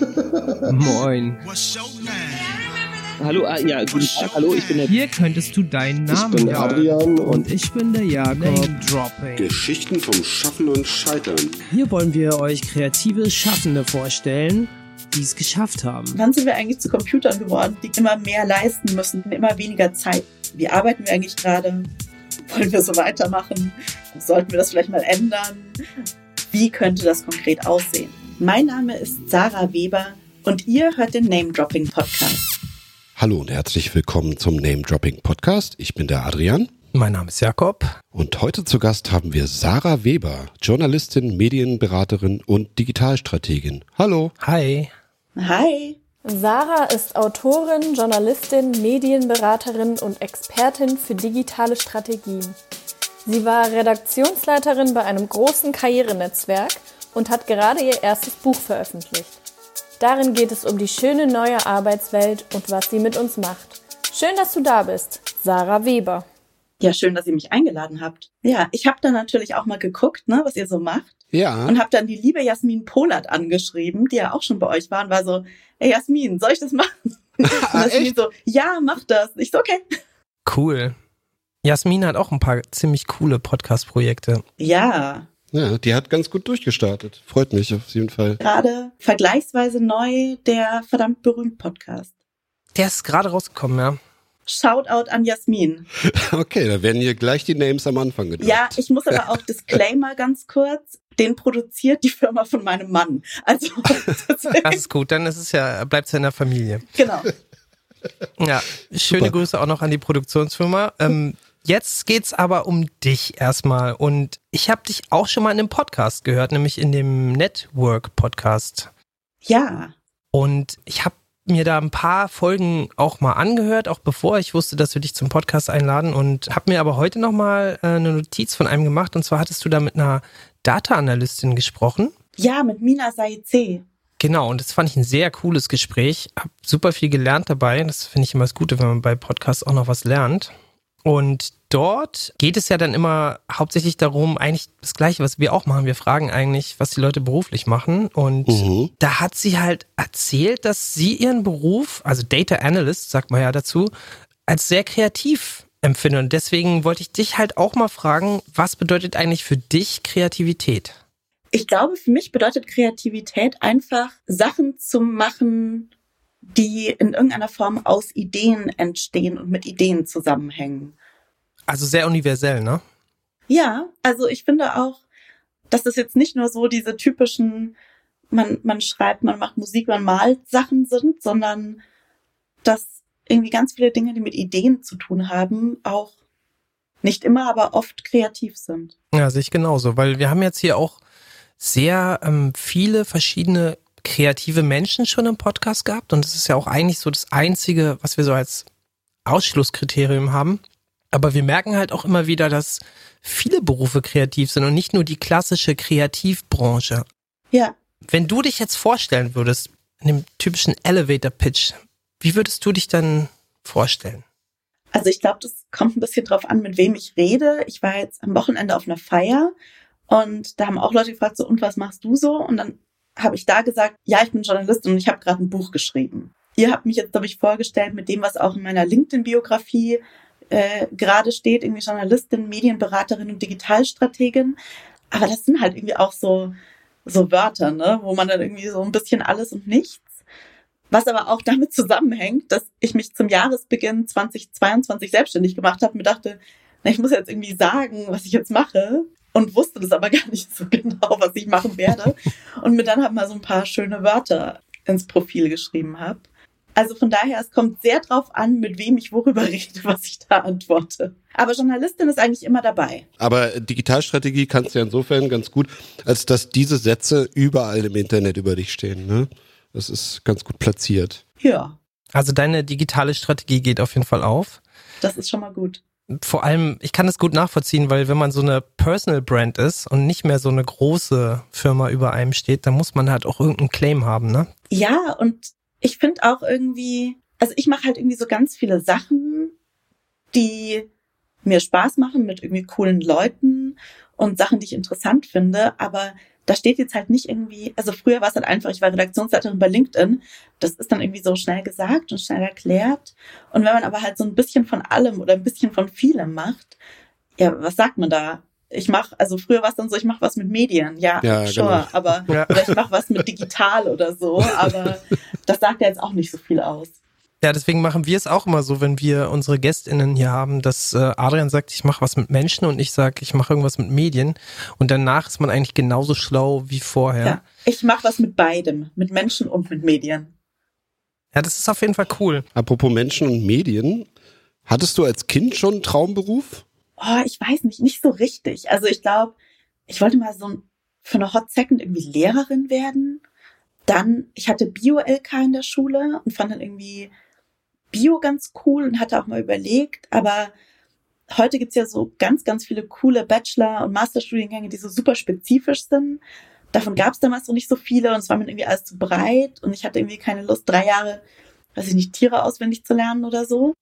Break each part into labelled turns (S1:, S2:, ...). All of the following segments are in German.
S1: Moin.
S2: Hallo, ah, ja, guten Tag, hallo, ich bin der...
S1: Hier könntest du deinen Namen
S3: Ich bin der
S1: hören.
S3: Adrian
S1: Und ich bin der Jakob.
S3: Geschichten vom Schaffen und Scheitern.
S1: Hier wollen wir euch kreative Schaffende vorstellen, die es geschafft haben.
S4: Wann sind wir eigentlich zu Computern geworden, die immer mehr leisten müssen, immer weniger Zeit? Wie arbeiten wir eigentlich gerade? Wollen wir so weitermachen? Sollten wir das vielleicht mal ändern? Wie könnte das konkret aussehen? Mein Name ist Sarah Weber und ihr hört den Name Dropping Podcast.
S3: Hallo und herzlich willkommen zum Name Dropping Podcast. Ich bin der Adrian
S5: Mein Name ist Jakob.
S3: und heute zu Gast haben wir Sarah Weber, Journalistin, Medienberaterin und Digitalstrategin. Hallo.
S5: Hi.
S4: Hi!
S6: Sarah ist Autorin, Journalistin, Medienberaterin und Expertin für digitale Strategien. Sie war Redaktionsleiterin bei einem großen Karrierenetzwerk und hat gerade ihr erstes Buch veröffentlicht. Darin geht es um die schöne neue Arbeitswelt und was sie mit uns macht. Schön, dass du da bist, Sarah Weber.
S4: Ja, schön, dass ihr mich eingeladen habt. Ja, ich habe dann natürlich auch mal geguckt, ne, was ihr so macht.
S3: Ja.
S4: Und habe dann die liebe Jasmin Polat angeschrieben, die ja auch schon bei euch war und war so, ey Jasmin, soll ich das machen? Und Jasmin so, ja, mach das. Ich so, okay.
S5: Cool. Jasmin hat auch ein paar ziemlich coole Podcast-Projekte.
S4: Ja,
S3: ja, die hat ganz gut durchgestartet. Freut mich auf jeden Fall.
S4: gerade vergleichsweise neu der verdammt berühmt Podcast.
S5: Der ist gerade rausgekommen, ja.
S4: Shoutout an Jasmin.
S3: Okay, da werden hier gleich die Names am Anfang gedroppt.
S4: Ja, ich muss aber auch Disclaimer ganz kurz. Den produziert die Firma von meinem Mann. Also,
S5: Das ist gut, dann ist es ja, bleibt es ja in der Familie.
S4: genau.
S5: Ja, schöne
S3: Super.
S5: Grüße auch noch an die Produktionsfirma. Ähm, jetzt geht's aber um dich erstmal. Und ich habe dich auch schon mal in einem Podcast gehört, nämlich in dem Network-Podcast.
S4: Ja,
S5: Und ich habe mir da ein paar Folgen auch mal angehört, auch bevor ich wusste, dass wir dich zum Podcast einladen und habe mir aber heute nochmal äh, eine Notiz von einem gemacht und zwar hattest du da mit einer Data-Analystin gesprochen.
S4: ja, mit Mina Saize.
S5: Genau, und das fand ich ein sehr cooles Gespräch. Hab super viel gelernt dabei. Das finde ich immer das Gute, wenn man bei Podcasts auch noch was lernt. Und dort geht es ja dann immer hauptsächlich darum, eigentlich das Gleiche, was wir auch machen. Wir fragen eigentlich, was die Leute beruflich machen. Und
S3: Mhm.
S5: da hat sie halt erzählt, dass sie ihren Beruf, also Data Analyst, sagt man ja dazu, als sehr kreativ empfindet. Und deswegen wollte ich dich halt auch mal fragen, was bedeutet eigentlich für dich Kreativität?
S4: Ich glaube, für mich bedeutet Kreativität einfach Sachen zu machen, die in irgendeiner Form aus Ideen entstehen und mit Ideen zusammenhängen.
S5: Also sehr universell, ne?
S4: Ja, also ich finde auch, dass es jetzt nicht nur so diese typischen, man, man schreibt, man macht Musik, man malt Sachen sind, sondern dass irgendwie ganz viele Dinge, die mit Ideen zu tun haben, auch nicht immer, aber oft kreativ sind.
S5: Ja, sehe ich genauso, weil wir haben jetzt hier auch sehr ähm, viele verschiedene kreative Menschen schon im Podcast gehabt und das ist ja auch eigentlich so das Einzige, was wir so als Ausschlusskriterium haben. Aber wir merken halt auch immer wieder, dass viele Berufe kreativ sind und nicht nur die klassische Kreativbranche.
S4: Ja,
S5: Wenn du dich jetzt vorstellen würdest, in dem typischen Elevator-Pitch, wie würdest du dich dann vorstellen?
S4: Also ich glaube, das kommt ein bisschen drauf an, mit wem ich rede. Ich war jetzt am Wochenende auf einer Feier und da haben auch Leute gefragt, so, und was machst du so? Und dann habe ich da gesagt, ja, ich bin Journalistin und ich habe gerade ein Buch geschrieben. Ihr habt mich jetzt, glaube ich, vorgestellt mit dem, was auch in meiner LinkedIn-Biografie äh, gerade steht, irgendwie Journalistin, Medienberaterin und Digitalstrategin. Aber das sind halt irgendwie auch so, so Wörter, ne, wo man dann irgendwie so ein bisschen alles und nichts. Was aber auch damit zusammenhängt, dass ich mich zum Jahresbeginn 2022 selbstständig gemacht habe und mir dachte, na, ich muss jetzt irgendwie sagen, was ich jetzt mache und wusste das aber gar nicht so genau, was ich machen werde und mir dann halt mal so ein paar schöne Wörter ins Profil geschrieben habe. Also von daher, es kommt sehr drauf an, mit wem ich worüber rede, was ich da antworte. Aber Journalistin ist eigentlich immer dabei.
S3: Aber Digitalstrategie kannst du ja insofern ganz gut, als dass diese Sätze überall im Internet über dich stehen. Ne? Das ist ganz gut platziert.
S4: Ja,
S5: Also deine digitale Strategie geht auf jeden Fall auf.
S4: das ist schon mal gut.
S5: Vor allem, ich kann es gut nachvollziehen, weil wenn man so eine Personal Brand ist und nicht mehr so eine große Firma über einem steht, dann muss man halt auch irgendeinen Claim haben, ne?
S4: Ja, und ich finde auch irgendwie, also ich mache halt irgendwie so ganz viele Sachen, die mir Spaß machen mit irgendwie coolen Leuten und Sachen, die ich interessant finde, aber da steht jetzt halt nicht irgendwie, also früher war es halt einfach, ich war Redaktionsleiterin bei LinkedIn. Das ist dann irgendwie so schnell gesagt und schnell erklärt. Und wenn man aber halt so ein bisschen von allem oder ein bisschen von vielem macht, ja, was sagt man da? Ich mache, also früher war es dann so, ich mache was mit Medien, ja,
S3: Ja,
S4: sure,
S3: genau.
S4: aber
S5: Ja.
S4: oder ich mache was mit digital oder so, aber das sagt ja jetzt auch nicht so viel aus.
S5: Ja, deswegen machen wir es auch immer so, wenn wir unsere GästInnen hier haben, dass äh, Adrian sagt, ich mache was mit Menschen und ich sage, ich mache irgendwas mit Medien. Und danach ist man eigentlich genauso schlau wie vorher.
S4: Ja. Ich mache was mit beidem, mit Menschen und mit Medien.
S5: Ja, das ist auf jeden Fall cool.
S3: Apropos Menschen und Medien, hattest du als Kind schon einen Traumberuf?
S4: Oh, ich weiß nicht, nicht so richtig. Also ich glaube, ich wollte mal so ein- für eine Hot Second irgendwie Lehrerin werden. Dann, ich hatte Bio-LK in der Schule und fand dann irgendwie Bio ganz cool und hatte auch mal überlegt, aber heute gibt's ja so ganz, ganz viele coole Bachelor- und Masterstudiengänge, die so super spezifisch sind. Davon gab's damals noch nicht so viele und es war mir irgendwie alles zu breit und ich hatte irgendwie keine Lust, drei Jahre, weiß ich nicht, Tiere auswendig zu lernen oder so.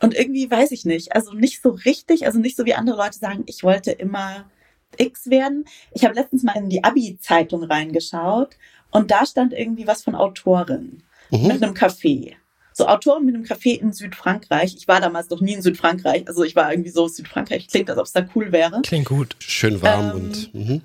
S4: Und irgendwie weiß ich nicht, also nicht so richtig, also nicht so wie andere Leute sagen, ich wollte immer X werden. Ich habe letztens mal in die Abi-Zeitung reingeschaut und da stand irgendwie was von Autorin
S3: Mhm.
S4: mit einem Café. So Autorin mit einem Café in Südfrankreich. Ich war damals noch nie in Südfrankreich, also ich war irgendwie so Südfrankreich klingt, als ob es da cool wäre.
S5: Klingt gut.
S3: Schön warm
S4: Ähm,
S3: und mhm.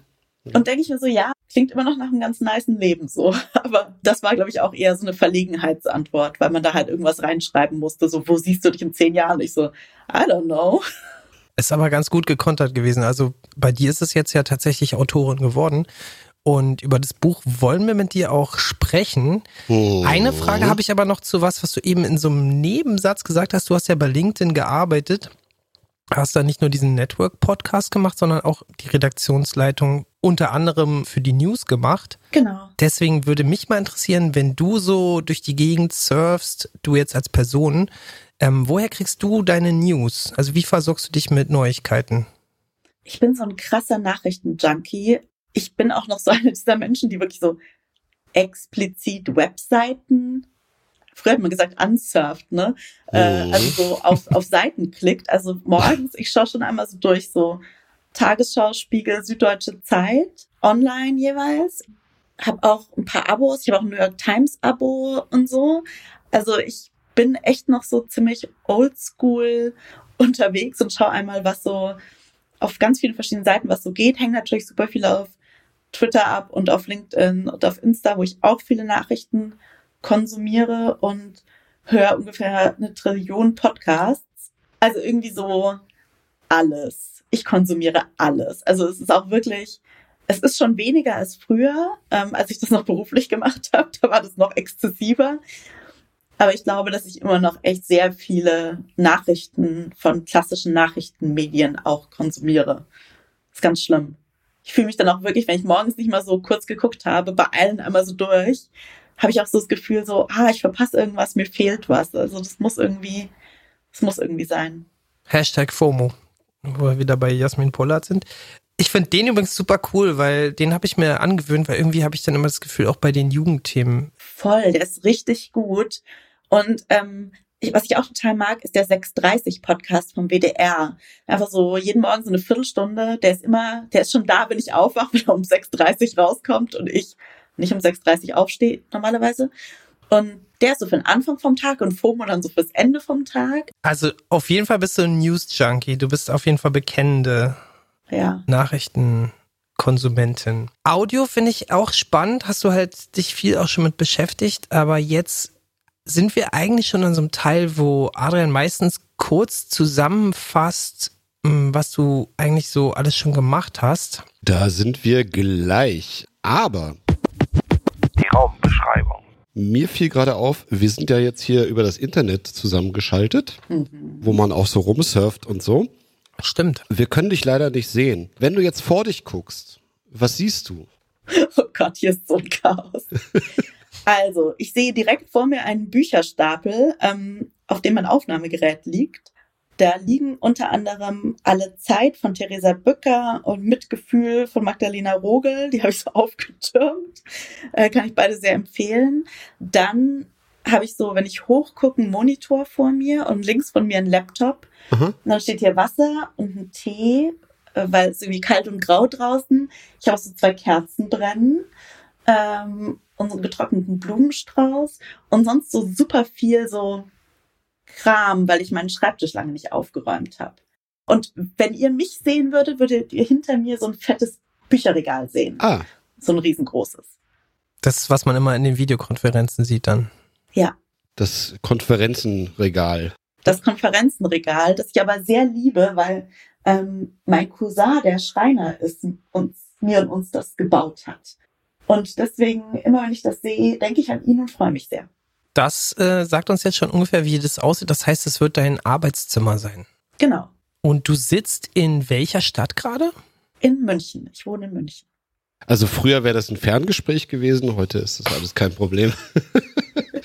S4: Und denke ich mir so, ja, klingt immer noch nach einem ganz niceen Leben so. Aber das war, glaube ich, auch eher so eine Verlegenheitsantwort, weil man da halt irgendwas reinschreiben musste. So, wo siehst du dich in zehn Jahren? Ich so, I don't know.
S5: Ist aber ganz gut gekontert gewesen. Also bei dir ist es jetzt ja tatsächlich Autorin geworden. Und über das Buch wollen wir mit dir auch sprechen.
S3: Mhm.
S5: Eine Frage habe ich aber noch zu was, was du eben in so einem Nebensatz gesagt hast. Du hast ja bei LinkedIn gearbeitet. Hast da nicht nur diesen Network-Podcast gemacht, sondern auch die Redaktionsleitung unter anderem für die News gemacht.
S4: Genau.
S5: Deswegen würde mich mal interessieren, wenn du so durch die Gegend surfst, du jetzt als Person, ähm, woher kriegst du deine News? Also wie versorgst du dich mit Neuigkeiten?
S4: Ich bin so ein krasser Nachrichtenjunkie. Ich bin auch noch so eine dieser Menschen, die wirklich so explizit Webseiten, früher hat man gesagt, unsurft, ne? Äh,
S3: Mhm.
S4: also so auf, auf Seiten klickt. Also morgens, ich schaue schon einmal so durch, so Tagesschau, Spiegel, Süddeutsche Zeit, online jeweils. Hab auch ein paar Abos. Ich habe auch ein New York Times Abo und so. Also ich bin echt noch so ziemlich oldschool unterwegs und schaue einmal, was so auf ganz vielen verschiedenen Seiten, was so geht. Hängt natürlich super viel auf Twitter ab und auf LinkedIn und auf Insta, wo ich auch viele Nachrichten konsumiere und höre ungefähr eine Trillion Podcasts. Also irgendwie so alles. Ich konsumiere alles. Also es ist auch wirklich, es ist schon weniger als früher, ähm, als ich das noch beruflich gemacht habe. Da war das noch exzessiver. Aber ich glaube, dass ich immer noch echt sehr viele Nachrichten von klassischen Nachrichtenmedien auch konsumiere. ist ganz schlimm. Ich fühle mich dann auch wirklich, wenn ich morgens nicht mal so kurz geguckt habe, bei allen einmal so durch, habe ich auch so das Gefühl so, ah, ich verpasse irgendwas, mir fehlt was. Also das muss irgendwie, das muss irgendwie sein.
S5: Hashtag FOMO, wo wir wieder bei Jasmin Pollard sind. Ich finde den übrigens super cool, weil den habe ich mir angewöhnt, weil irgendwie habe ich dann immer das Gefühl, auch bei den Jugendthemen.
S4: Voll, der ist richtig gut. Und ähm, ich, was ich auch total mag, ist der 630 Podcast vom WDR. Einfach so jeden Morgen so eine Viertelstunde. Der ist immer, der ist schon da, wenn ich aufwache, wenn er um 6.30 rauskommt und ich nicht um 6.30 aufstehe normalerweise. Und der ist so für den Anfang vom Tag und FOMO dann so fürs Ende vom Tag.
S5: Also auf jeden Fall bist du ein News-Junkie. Du bist auf jeden Fall bekennende
S4: Ja.
S5: Nachrichtenkonsumentin. Audio finde ich auch spannend. Hast du halt dich viel auch schon mit beschäftigt. Aber jetzt sind wir eigentlich schon an so einem Teil, wo Adrian meistens kurz zusammenfasst, mh, was du eigentlich so alles schon gemacht hast.
S3: Da sind wir gleich. Aber
S7: Die Raumbeschreibung.
S3: mir fiel gerade auf, wir sind ja jetzt hier über das Internet zusammengeschaltet,
S4: Mhm.
S3: wo man auch so rumsurft und so.
S5: Stimmt.
S3: Wir können dich leider nicht sehen. Wenn du jetzt vor dich guckst, was siehst du?
S4: Oh Gott, hier ist so ein Chaos. Also, ich sehe direkt vor mir einen Bücherstapel, ähm, auf dem mein Aufnahmegerät liegt. Da liegen unter anderem Alle Zeit von Theresa Bücker und Mitgefühl von Magdalena Rogel. Die habe ich so aufgetürmt. Äh, kann ich beide sehr empfehlen. Dann habe ich so, wenn ich hochgucke, einen Monitor vor mir und links von mir einen Laptop. Und dann steht hier Wasser und ein Tee weil es irgendwie kalt und grau draußen. Ich habe so zwei Kerzen brennen ähm, und so einen getrockneten Blumenstrauß und sonst so super viel so Kram, weil ich meinen Schreibtisch lange nicht aufgeräumt habe. Und wenn ihr mich sehen würdet, würdet ihr hinter mir so ein fettes Bücherregal sehen.
S3: Ah,
S4: So ein riesengroßes.
S5: Das ist, was man immer in den Videokonferenzen sieht dann.
S4: Ja.
S3: das Konferenzenregal.
S4: das Konferenzenregal, das ich aber sehr liebe, weil ähm, mein Cousin, der Schreiner ist, uns, mir und uns das gebaut hat. Und deswegen, immer wenn ich das sehe, denke ich an ihn und freue mich sehr.
S5: Das äh, sagt uns jetzt schon ungefähr, wie das aussieht. Das heißt, es wird dein Arbeitszimmer sein.
S4: Genau.
S5: Und du sitzt in welcher Stadt gerade?
S4: In München. Ich wohne in München.
S3: Also früher wäre das ein Ferngespräch gewesen, heute ist das alles kein Problem.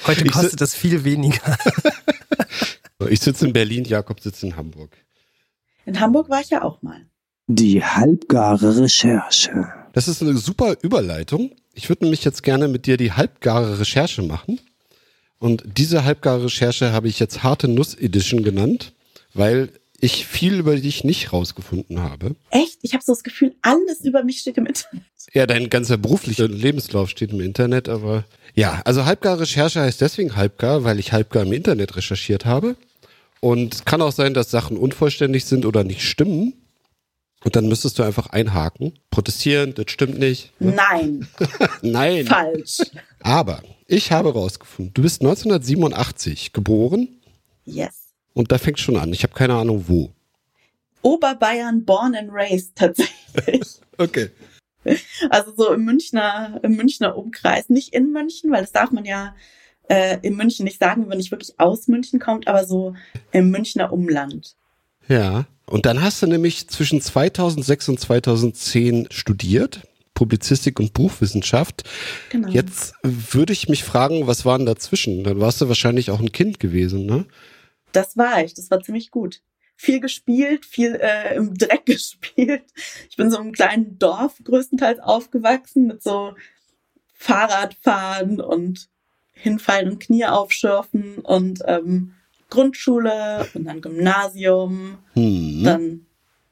S5: Heute
S3: Ich
S5: kostet das viel weniger.
S3: Ich sitze in Berlin, Jakob sitzt in Hamburg.
S4: In Hamburg war ich ja auch mal.
S1: Die halbgare Recherche.
S3: Das ist eine super Überleitung. Ich würde nämlich jetzt gerne mit dir die halbgare Recherche machen. Und diese halbgare Recherche habe ich jetzt harte Nuss Edition genannt, weil ich viel über dich nicht rausgefunden habe.
S4: Echt? Ich habe so das Gefühl, alles über mich steht im Internet.
S3: Ja, dein ganzer beruflicher Lebenslauf steht im Internet, aber ja, also halbgare Recherche heißt deswegen halbgar, weil ich halbgar im Internet recherchiert habe. Und es kann auch sein, dass Sachen unvollständig sind oder nicht stimmen. Und dann müsstest du einfach einhaken, protestieren, das stimmt nicht.
S4: Nein,
S3: Nein.
S4: falsch.
S3: Aber ich habe rausgefunden, du bist 1987 geboren
S4: Yes.
S3: und da fängt schon an. Ich habe keine Ahnung wo.
S4: Oberbayern, born and raised tatsächlich.
S3: Okay.
S4: Also so im Münchner, im Münchner Umkreis. Nicht in München, weil das darf man ja äh, in München nicht sagen, wenn nicht wirklich aus München kommt, aber so im Münchner Umland.
S3: Ja. Und dann hast du nämlich zwischen 2006 und 2010 studiert. Publizistik und Buchwissenschaft.
S4: Genau.
S3: Jetzt würde ich mich fragen, was war denn dazwischen? Dann warst du wahrscheinlich auch ein Kind gewesen, ne?
S4: Das war ich. Das war ziemlich gut. Viel gespielt, viel äh, im Dreck gespielt. Ich bin so im kleinen Dorf größtenteils aufgewachsen mit so Fahrradfahren und hinfallen und Knie aufschürfen und ähm, Grundschule und dann Gymnasium,
S3: Hm.
S4: dann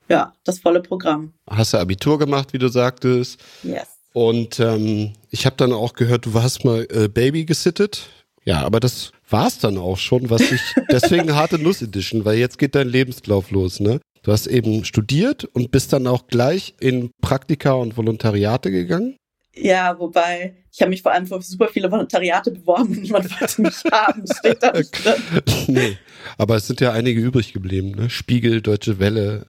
S4: ja, das volle Programm.
S3: Hast du Abitur gemacht, wie du sagtest.
S4: Yes.
S3: Und ähm, ich habe dann auch gehört, du hast mal äh, Baby gesittet. Ja, aber das war's dann auch schon, was ich. Deswegen harte Nuss Edition, weil jetzt geht dein Lebenslauf los, ne? Du hast eben studiert und bist dann auch gleich in Praktika und Volontariate gegangen.
S4: Ja, wobei, ich habe mich vor allem für super viele Volontariate beworben und niemand wollte mich haben. Steht da nicht drin.
S3: nee, aber es sind ja einige übrig geblieben, ne? Spiegel, Deutsche Welle,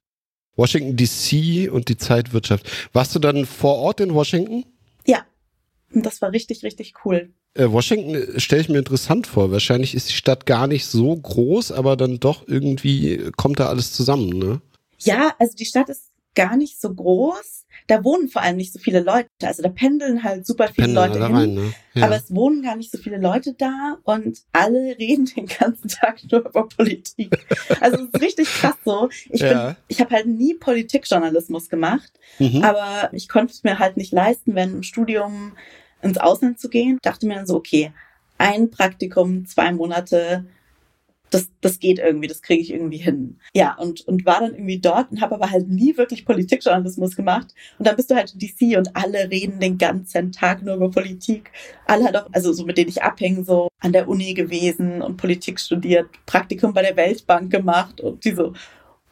S3: Washington DC und die Zeitwirtschaft. Warst du dann vor Ort in Washington?
S4: Ja. Und das war richtig, richtig cool.
S3: Äh, Washington stelle ich mir interessant vor. Wahrscheinlich ist die Stadt gar nicht so groß, aber dann doch irgendwie kommt da alles zusammen, ne?
S4: Ja, also die Stadt ist gar nicht so groß. Da wohnen vor allem nicht so viele Leute. Also da pendeln halt super viele
S3: Pendeln
S4: Leute hin.
S3: rein, ne? Ja.
S4: Aber es wohnen gar nicht so viele Leute da und alle reden den ganzen Tag nur über Politik. Also es ist richtig krass so. Ich
S3: Ja.
S4: bin, ich habe halt nie Politikjournalismus gemacht,
S3: mhm.
S4: aber ich konnte es mir halt nicht leisten, wenn im Studium ins Ausland zu gehen. Dachte mir dann so, okay, ein Praktikum, zwei Monate, das, das geht irgendwie, das kriege ich irgendwie hin. Ja, und, und war dann irgendwie dort und habe aber halt nie wirklich Politikjournalismus gemacht. Und dann bist du halt in DC und alle reden den ganzen Tag nur über Politik. Alle halt auch, also so mit denen ich abhänge, so an der Uni gewesen und Politik studiert, Praktikum bei der Weltbank gemacht und die so,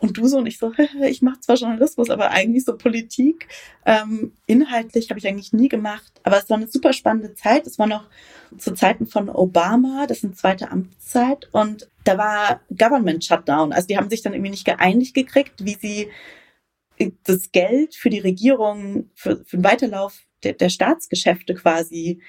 S4: und du so und ich so, ich mache zwar Journalismus, aber eigentlich so Politik. Ähm, inhaltlich habe ich eigentlich nie gemacht. Aber es war eine super spannende Zeit. Es war noch zu Zeiten von Obama, das ist eine zweite Amtszeit. Und da war Government Shutdown. Also die haben sich dann irgendwie nicht geeinigt gekriegt, wie sie das Geld für die Regierung, für, für den Weiterlauf der, der Staatsgeschäfte quasi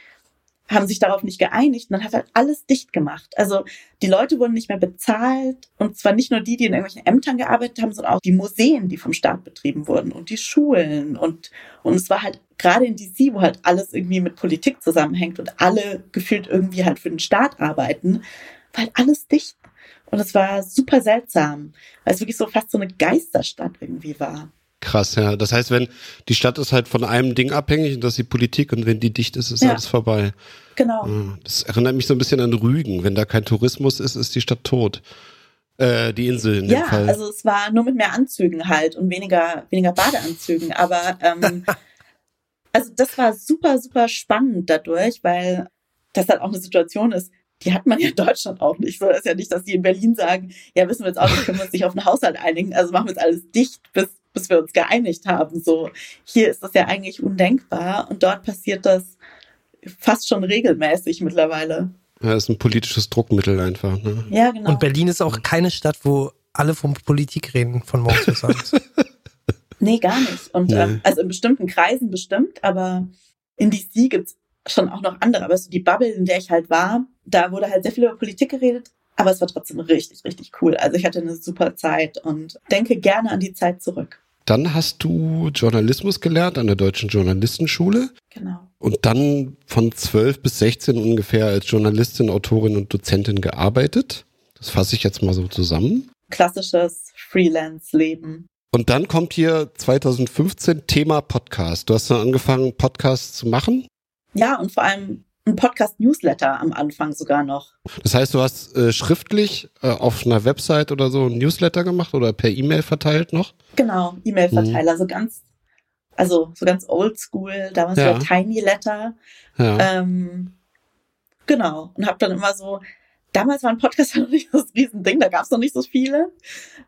S4: haben sich darauf nicht geeinigt und dann hat halt alles dicht gemacht. Also die Leute wurden nicht mehr bezahlt und zwar nicht nur die, die in irgendwelchen Ämtern gearbeitet haben, sondern auch die Museen, die vom Staat betrieben wurden und die Schulen und und es war halt gerade in DC, wo halt alles irgendwie mit Politik zusammenhängt und alle gefühlt irgendwie halt für den Staat arbeiten, war halt alles dicht und es war super seltsam, weil es wirklich so fast so eine Geisterstadt irgendwie war.
S3: Krass, ja. Das heißt, wenn die Stadt ist halt von einem Ding abhängig und das ist die Politik und wenn die dicht ist, ist
S4: Ja.
S3: alles vorbei.
S4: Genau.
S3: Ja, Das erinnert mich so ein bisschen an Rügen. Wenn da kein Tourismus ist, ist die Stadt tot. Äh, die Insel in dem
S4: ja,
S3: Fall.
S4: also es war nur mit mehr Anzügen halt und weniger, weniger Badeanzügen. Aber ähm, also das war super, super spannend dadurch, weil das halt auch eine Situation ist, die hat man ja in Deutschland auch nicht. So ist ja nicht, dass die in Berlin sagen, ja, wissen wir jetzt auch nicht, können wir uns nicht auf einen Haushalt einigen, also machen wir jetzt alles dicht, bis, bis wir uns geeinigt haben. So, hier ist das ja eigentlich undenkbar und dort passiert das fast schon regelmäßig mittlerweile.
S3: ja, ist ein politisches Druckmittel einfach. Ne?
S4: Ja, genau.
S5: Und Berlin ist auch keine Stadt, wo alle von Politik reden, von morgens bis abends.
S4: Nee, gar nicht. Und
S3: Nee.
S4: ähm, also in bestimmten Kreisen bestimmt, aber in DC gibt's schon auch noch andere. Aber so die Bubble, in der ich halt war, da wurde halt sehr viel über Politik geredet, aber es war trotzdem richtig, richtig cool. Also ich hatte eine super Zeit und denke gerne an die Zeit zurück.
S3: Dann hast du Journalismus gelernt an der Deutschen Journalistenschule
S4: Genau.
S3: und dann von 12 bis 16 ungefähr als Journalistin, Autorin und Dozentin gearbeitet. Das fasse ich jetzt mal so zusammen.
S4: Klassisches Freelance-Leben.
S3: Und dann kommt hier 2015 Thema Podcast. Du hast dann angefangen, Podcasts zu machen.
S4: Ja, und vor allem ein Podcast-Newsletter am Anfang sogar noch.
S3: Das heißt, du hast äh, schriftlich äh, auf einer Website oder so ein Newsletter gemacht oder per E-Mail verteilt noch?
S4: Genau, E-Mail-Verteiler, so ganz, also so ganz oldschool, damals
S3: Ja.
S4: ja. Tiny Letter.
S3: Ja.
S4: Ähm, genau. Und habe dann immer so, damals war ein Podcast noch nicht das Riesending, da gab es noch nicht so viele.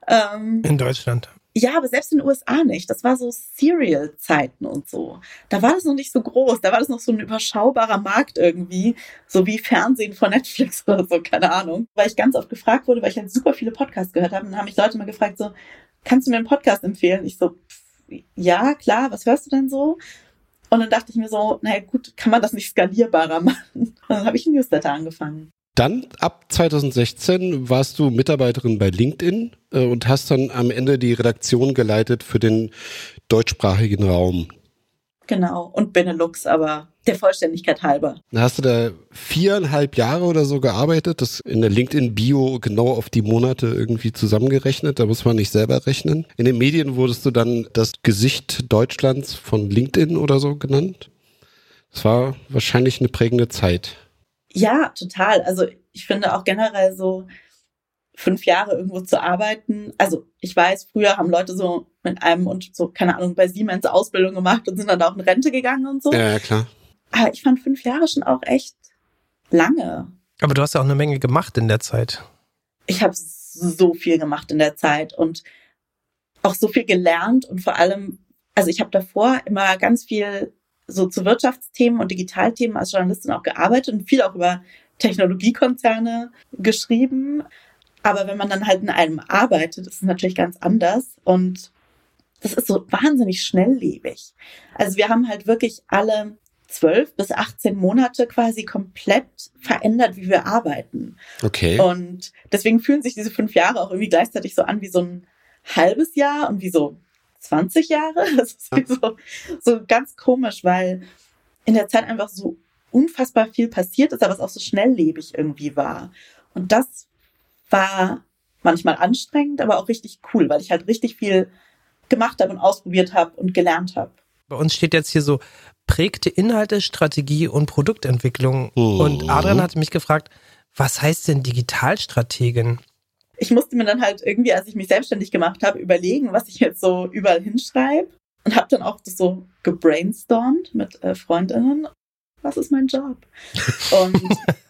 S4: Ähm,
S5: In Deutschland.
S4: Ja, aber selbst in den USA nicht. Das war so Serial-Zeiten und so. Da war das noch nicht so groß. Da war das noch so ein überschaubarer Markt irgendwie. So wie Fernsehen von Netflix oder so, keine Ahnung. Weil ich ganz oft gefragt wurde, weil ich halt super viele Podcasts gehört habe. Und dann haben mich Leute mal gefragt so, kannst du mir einen Podcast empfehlen? Ich so, ja, klar, was hörst du denn so? Und dann dachte ich mir so, naja gut, kann man das nicht skalierbarer machen? Und dann habe ich ein Newsletter angefangen.
S3: Dann ab 2016 warst du Mitarbeiterin bei LinkedIn äh, und hast dann am Ende die Redaktion geleitet für den deutschsprachigen Raum.
S4: Genau. Und Benelux, aber der Vollständigkeit halber.
S3: Da hast du da viereinhalb Jahre oder so gearbeitet, das in der LinkedIn-Bio genau auf die Monate irgendwie zusammengerechnet, da muss man nicht selber rechnen. In den Medien wurdest du dann das Gesicht Deutschlands von LinkedIn oder so genannt. Das war wahrscheinlich eine prägende Zeit.
S4: Ja, total. Also ich finde auch generell so fünf Jahre irgendwo zu arbeiten. Also ich weiß, früher haben Leute so mit einem und so, keine Ahnung, bei Siemens Ausbildung gemacht und sind dann auch in Rente gegangen und so.
S3: Ja, ja, klar.
S4: Aber ich fand fünf Jahre schon auch echt lange.
S5: Aber du hast ja auch eine Menge gemacht in der Zeit.
S4: Ich habe so viel gemacht in der Zeit und auch so viel gelernt und vor allem, also ich habe davor immer ganz viel so zu Wirtschaftsthemen und Digitalthemen als Journalistin auch gearbeitet und viel auch über Technologiekonzerne geschrieben. Aber wenn man dann halt in einem arbeitet, ist es natürlich ganz anders und das ist so wahnsinnig schnelllebig. Also wir haben halt wirklich alle zwölf bis 18 Monate quasi komplett verändert, wie wir arbeiten.
S3: Okay.
S4: Und deswegen fühlen sich diese fünf Jahre auch irgendwie gleichzeitig so an wie so ein halbes Jahr und wie so 20 Jahre. Das ist so, so ganz komisch, weil in der Zeit einfach so unfassbar viel passiert ist, aber es auch so schnelllebig irgendwie war. Und das war manchmal anstrengend, aber auch richtig cool, weil ich halt richtig viel gemacht habe und ausprobiert habe und gelernt habe.
S5: Bei uns steht jetzt hier so prägte Inhalte, Strategie und Produktentwicklung.
S3: Mhm.
S5: Und Adrian hatte mich gefragt, was heißt denn Digitalstrategin?
S4: Ich musste mir dann halt irgendwie, als ich mich selbstständig gemacht habe, überlegen, was ich jetzt so überall hinschreibe. Und habe dann auch das so gebrainstormt mit äh, Freundinnen. Was ist mein Job? Und,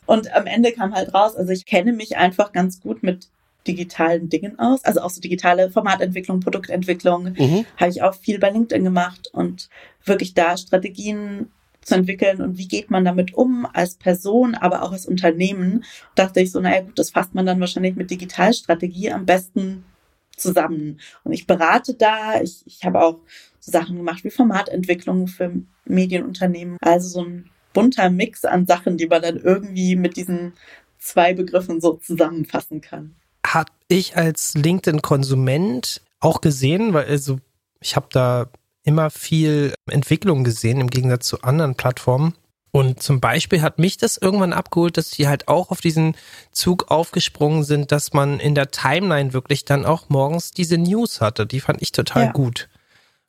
S4: und am Ende kam halt raus, also ich kenne mich einfach ganz gut mit digitalen Dingen aus. Also auch so digitale Formatentwicklung, Produktentwicklung
S3: Mhm.
S4: habe ich auch viel bei LinkedIn gemacht und wirklich da Strategien zu entwickeln und wie geht man damit um als Person, aber auch als Unternehmen, dachte ich so, naja gut, das fasst man dann wahrscheinlich mit Digitalstrategie am besten zusammen. Und ich berate da, ich, ich habe auch so Sachen gemacht wie Formatentwicklung für Medienunternehmen, also so ein bunter Mix an Sachen, die man dann irgendwie mit diesen zwei Begriffen so zusammenfassen kann.
S5: Hab ich als LinkedIn-Konsument auch gesehen, weil also ich habe da immer viel Entwicklung gesehen im Gegensatz zu anderen Plattformen. Und zum Beispiel hat mich das irgendwann abgeholt, dass die halt auch auf diesen Zug aufgesprungen sind, dass man in der Timeline wirklich dann auch morgens diese News hatte. Die fand ich total
S4: Ja.
S5: gut.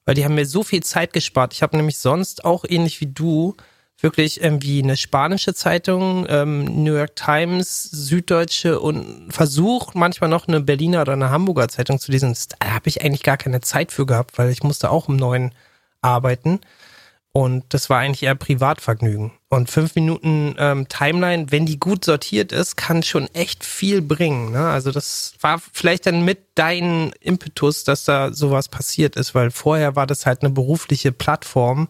S5: Weil die haben mir so viel Zeit gespart. Ich habe nämlich sonst auch ähnlich wie du wirklich irgendwie eine spanische Zeitung, ähm, New York Times, Süddeutsche und versucht manchmal noch eine Berliner oder eine Hamburger Zeitung zu lesen. Da habe ich eigentlich gar keine Zeit für gehabt, weil ich musste auch um neun arbeiten. Und das war eigentlich eher Privatvergnügen. Und fünf Minuten ähm, Timeline, wenn die gut sortiert ist, kann schon echt viel bringen. Ne? Also das war vielleicht dann mit deinem Impetus, dass da sowas passiert ist, weil vorher war das halt eine berufliche Plattform,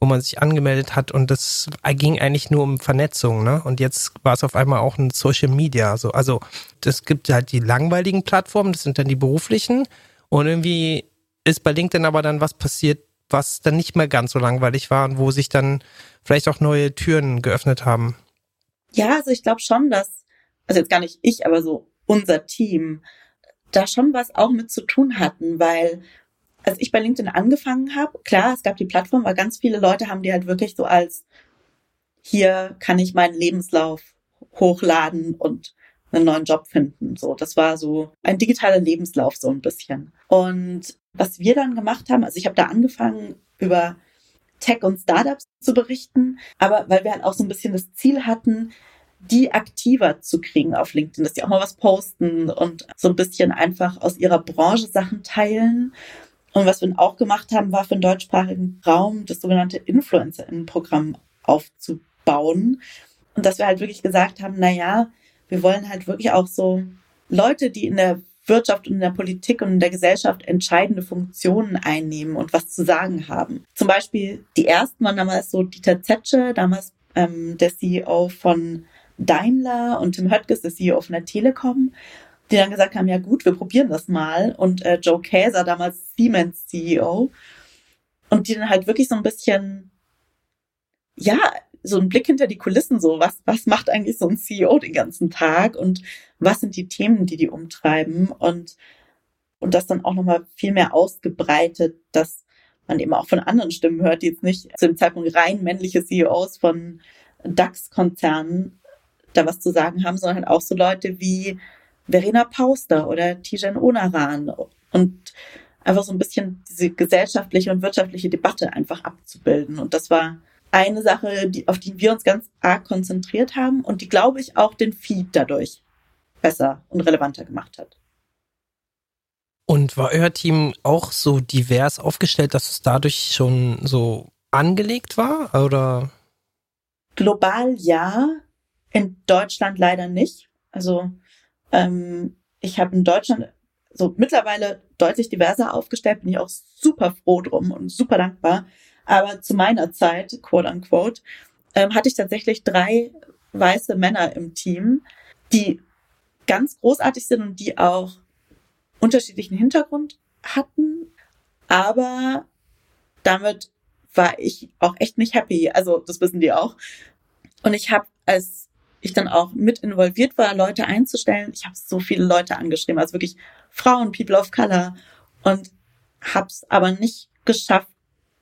S5: wo man sich angemeldet hat und das ging eigentlich nur um Vernetzung. Ne? Und jetzt war es auf einmal auch ein Social Media. So. Also das gibt halt die langweiligen Plattformen, das sind dann die beruflichen. Und irgendwie ist bei LinkedIn aber dann was passiert, was dann nicht mehr ganz so langweilig war und wo sich dann vielleicht auch neue Türen geöffnet haben.
S4: Ja, also ich glaube schon, dass, also jetzt gar nicht ich, aber so unser Team, da schon was auch mit zu tun hatten, weil als ich bei LinkedIn angefangen habe, klar, es gab die Plattform, aber ganz viele Leute haben die halt wirklich so als hier kann ich meinen Lebenslauf hochladen und einen neuen Job finden. So, das war so ein digitaler Lebenslauf so ein bisschen. Und was wir dann gemacht haben, also ich habe da angefangen über Tech und Startups zu berichten, aber weil wir halt auch so ein bisschen das Ziel hatten, die aktiver zu kriegen auf LinkedIn, dass die auch mal was posten und so ein bisschen einfach aus ihrer Branche Sachen teilen. Und was wir auch gemacht haben, war für den deutschsprachigen Raum das sogenannte Influencer-Programm aufzubauen. Und dass wir halt wirklich gesagt haben, na ja, wir wollen halt wirklich auch so Leute, die in der Wirtschaft und in der Politik und in der Gesellschaft entscheidende Funktionen einnehmen und was zu sagen haben. Zum Beispiel die ersten waren damals so Dieter Zetsche, damals ähm, der CEO von Daimler und Tim Höttges, der CEO von der Telekom, die dann gesagt haben, ja gut, wir probieren das mal. Und äh, Joe Käser, damals Siemens CEO, und die dann halt wirklich so ein bisschen, ja, so ein Blick hinter die Kulissen, so was, was macht eigentlich so ein CEO den ganzen Tag? Und was sind die Themen, die die umtreiben? Und, und das dann auch nochmal viel mehr ausgebreitet, dass man eben auch von anderen Stimmen hört, die jetzt nicht zu dem Zeitpunkt rein männliche CEOs von DAX-Konzernen da was zu sagen haben, sondern halt auch so Leute wie Verena Pauster oder Tijan Onaran und einfach so ein bisschen diese gesellschaftliche und wirtschaftliche Debatte einfach abzubilden. Und das war eine Sache, die, auf die wir uns ganz arg konzentriert haben und die, glaube ich, auch den Feed dadurch besser und relevanter gemacht hat.
S5: Und war euer Team auch so divers aufgestellt, dass es dadurch schon so angelegt war? Oder?
S4: Global ja, in Deutschland leider nicht. Also ähm, ich habe in Deutschland so mittlerweile deutlich diverser aufgestellt, bin ich auch super froh drum und super dankbar. Aber zu meiner Zeit, quote unquote, ähm, hatte ich tatsächlich drei weiße Männer im Team, die ganz großartig sind und die auch unterschiedlichen Hintergrund hatten. Aber damit war ich auch echt nicht happy. Also das wissen die auch. Und ich habe, als ich dann auch mit involviert war, Leute einzustellen, ich habe so viele Leute angeschrieben, also wirklich Frauen, People of Color und habe es aber nicht geschafft,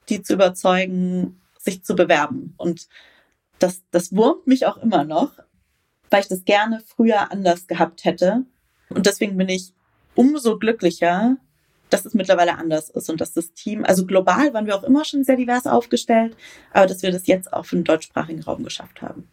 S4: die zu überzeugen, sich zu bewerben. Und das, das wurmt mich auch immer noch, weil ich das gerne früher anders gehabt hätte. Und deswegen bin ich umso glücklicher, dass es mittlerweile anders ist und dass das Team, also global waren wir auch immer schon sehr divers aufgestellt, aber dass wir das jetzt auch für den deutschsprachigen Raum geschafft haben.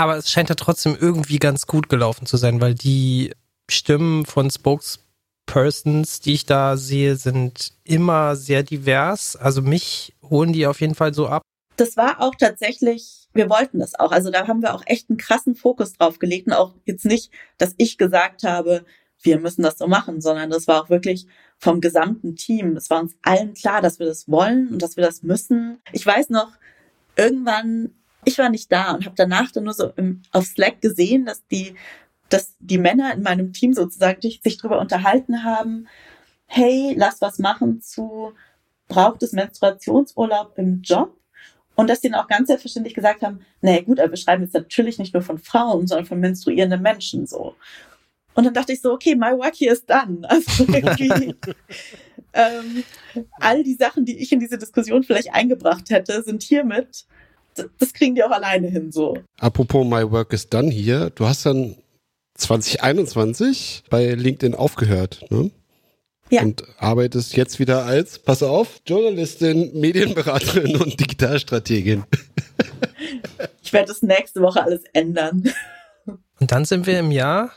S5: Aber es scheint ja trotzdem irgendwie ganz gut gelaufen zu sein, weil die Stimmen von Spokes Persons, die ich da sehe, sind immer sehr divers. Also mich holen die auf jeden Fall so ab.
S4: Das war auch tatsächlich, wir wollten das auch. Also da haben wir auch echt einen krassen Fokus drauf gelegt und auch jetzt nicht, dass ich gesagt habe, wir müssen das so machen, sondern das war auch wirklich vom gesamten Team. Es war uns allen klar, dass wir das wollen und dass wir das müssen. Ich weiß noch, irgendwann, ich war nicht da und habe danach dann nur so im, auf Slack gesehen, dass die dass die Männer in meinem Team sozusagen sich darüber unterhalten haben, hey, lass was machen zu, braucht es Menstruationsurlaub im Job? Und dass die dann auch ganz selbstverständlich gesagt haben, naja gut, aber wir schreiben jetzt natürlich nicht nur von Frauen, sondern von menstruierenden Menschen so. Und dann dachte ich so, okay, my work here is done. Also irgendwie, ähm, all die Sachen, die ich in diese Diskussion vielleicht eingebracht hätte, sind hiermit. Das kriegen die auch alleine hin so.
S3: Apropos my work is done hier, du hast dann 2021 bei LinkedIn aufgehört, ne? Ja. Und arbeitest jetzt wieder als, pass auf, Journalistin, Medienberaterin und Digitalstrategin.
S4: Ich werde das nächste Woche alles ändern.
S5: Und dann sind wir im Jahr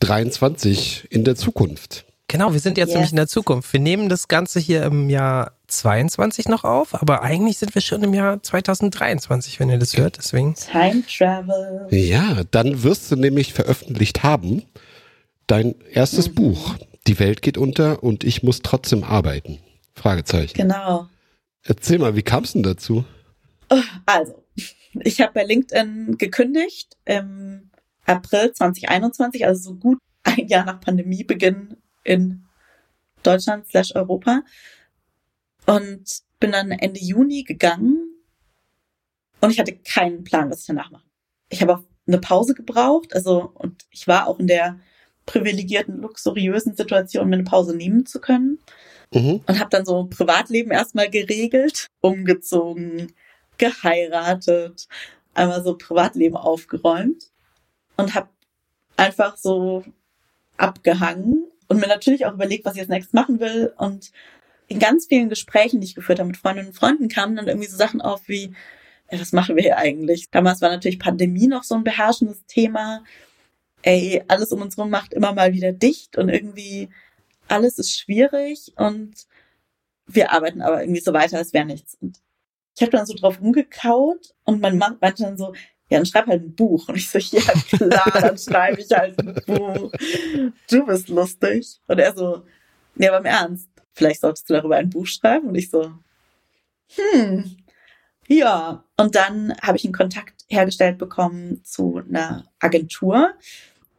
S3: 23 in der Zukunft.
S5: Genau, wir sind jetzt
S4: Yes.
S5: nämlich in der Zukunft. Wir nehmen das Ganze hier im Jahr 22 noch auf, aber eigentlich sind wir schon im Jahr 2023, wenn ihr das hört. Deswegen.
S4: Time Travel.
S3: Ja, dann wirst du nämlich veröffentlicht haben dein erstes Buch. Die Welt geht unter und ich muss trotzdem arbeiten. Fragezeichen.
S4: Genau.
S3: Erzähl mal, wie kam es denn dazu?
S4: Also, ich habe bei LinkedIn gekündigt im April 2021, also so gut ein Jahr nach Pandemiebeginn in Deutschland slash Europa. Und bin dann Ende Juni gegangen und ich hatte keinen Plan, was ich danach mache. Ich habe auch eine Pause gebraucht, also und ich war auch in der privilegierten, luxuriösen Situation, mir eine Pause nehmen zu können
S3: Mhm.
S4: und habe dann so Privatleben erstmal geregelt, umgezogen, geheiratet, einmal so Privatleben aufgeräumt und habe einfach so abgehangen und mir natürlich auch überlegt, was ich jetzt nächstes machen will und in ganz vielen Gesprächen, die ich geführt habe mit Freundinnen und Freunden, kamen dann irgendwie so Sachen auf wie, ja, was machen wir hier eigentlich? Damals war natürlich Pandemie noch so ein beherrschendes Thema. Ey, alles um uns rum macht immer mal wieder dicht und irgendwie alles ist schwierig und wir arbeiten aber irgendwie so weiter, als wäre nichts. Und ich habe dann so drauf rumgekaut und mein Mann meinte dann so, ja, dann schreib halt ein Buch. Und ich so, ja klar, dann schreibe ich halt ein Buch. Du bist lustig. Und er so, nee, aber im Ernst, vielleicht solltest du darüber ein Buch schreiben. Und ich so, hm, ja. Und dann habe ich einen Kontakt hergestellt bekommen zu einer Agentur.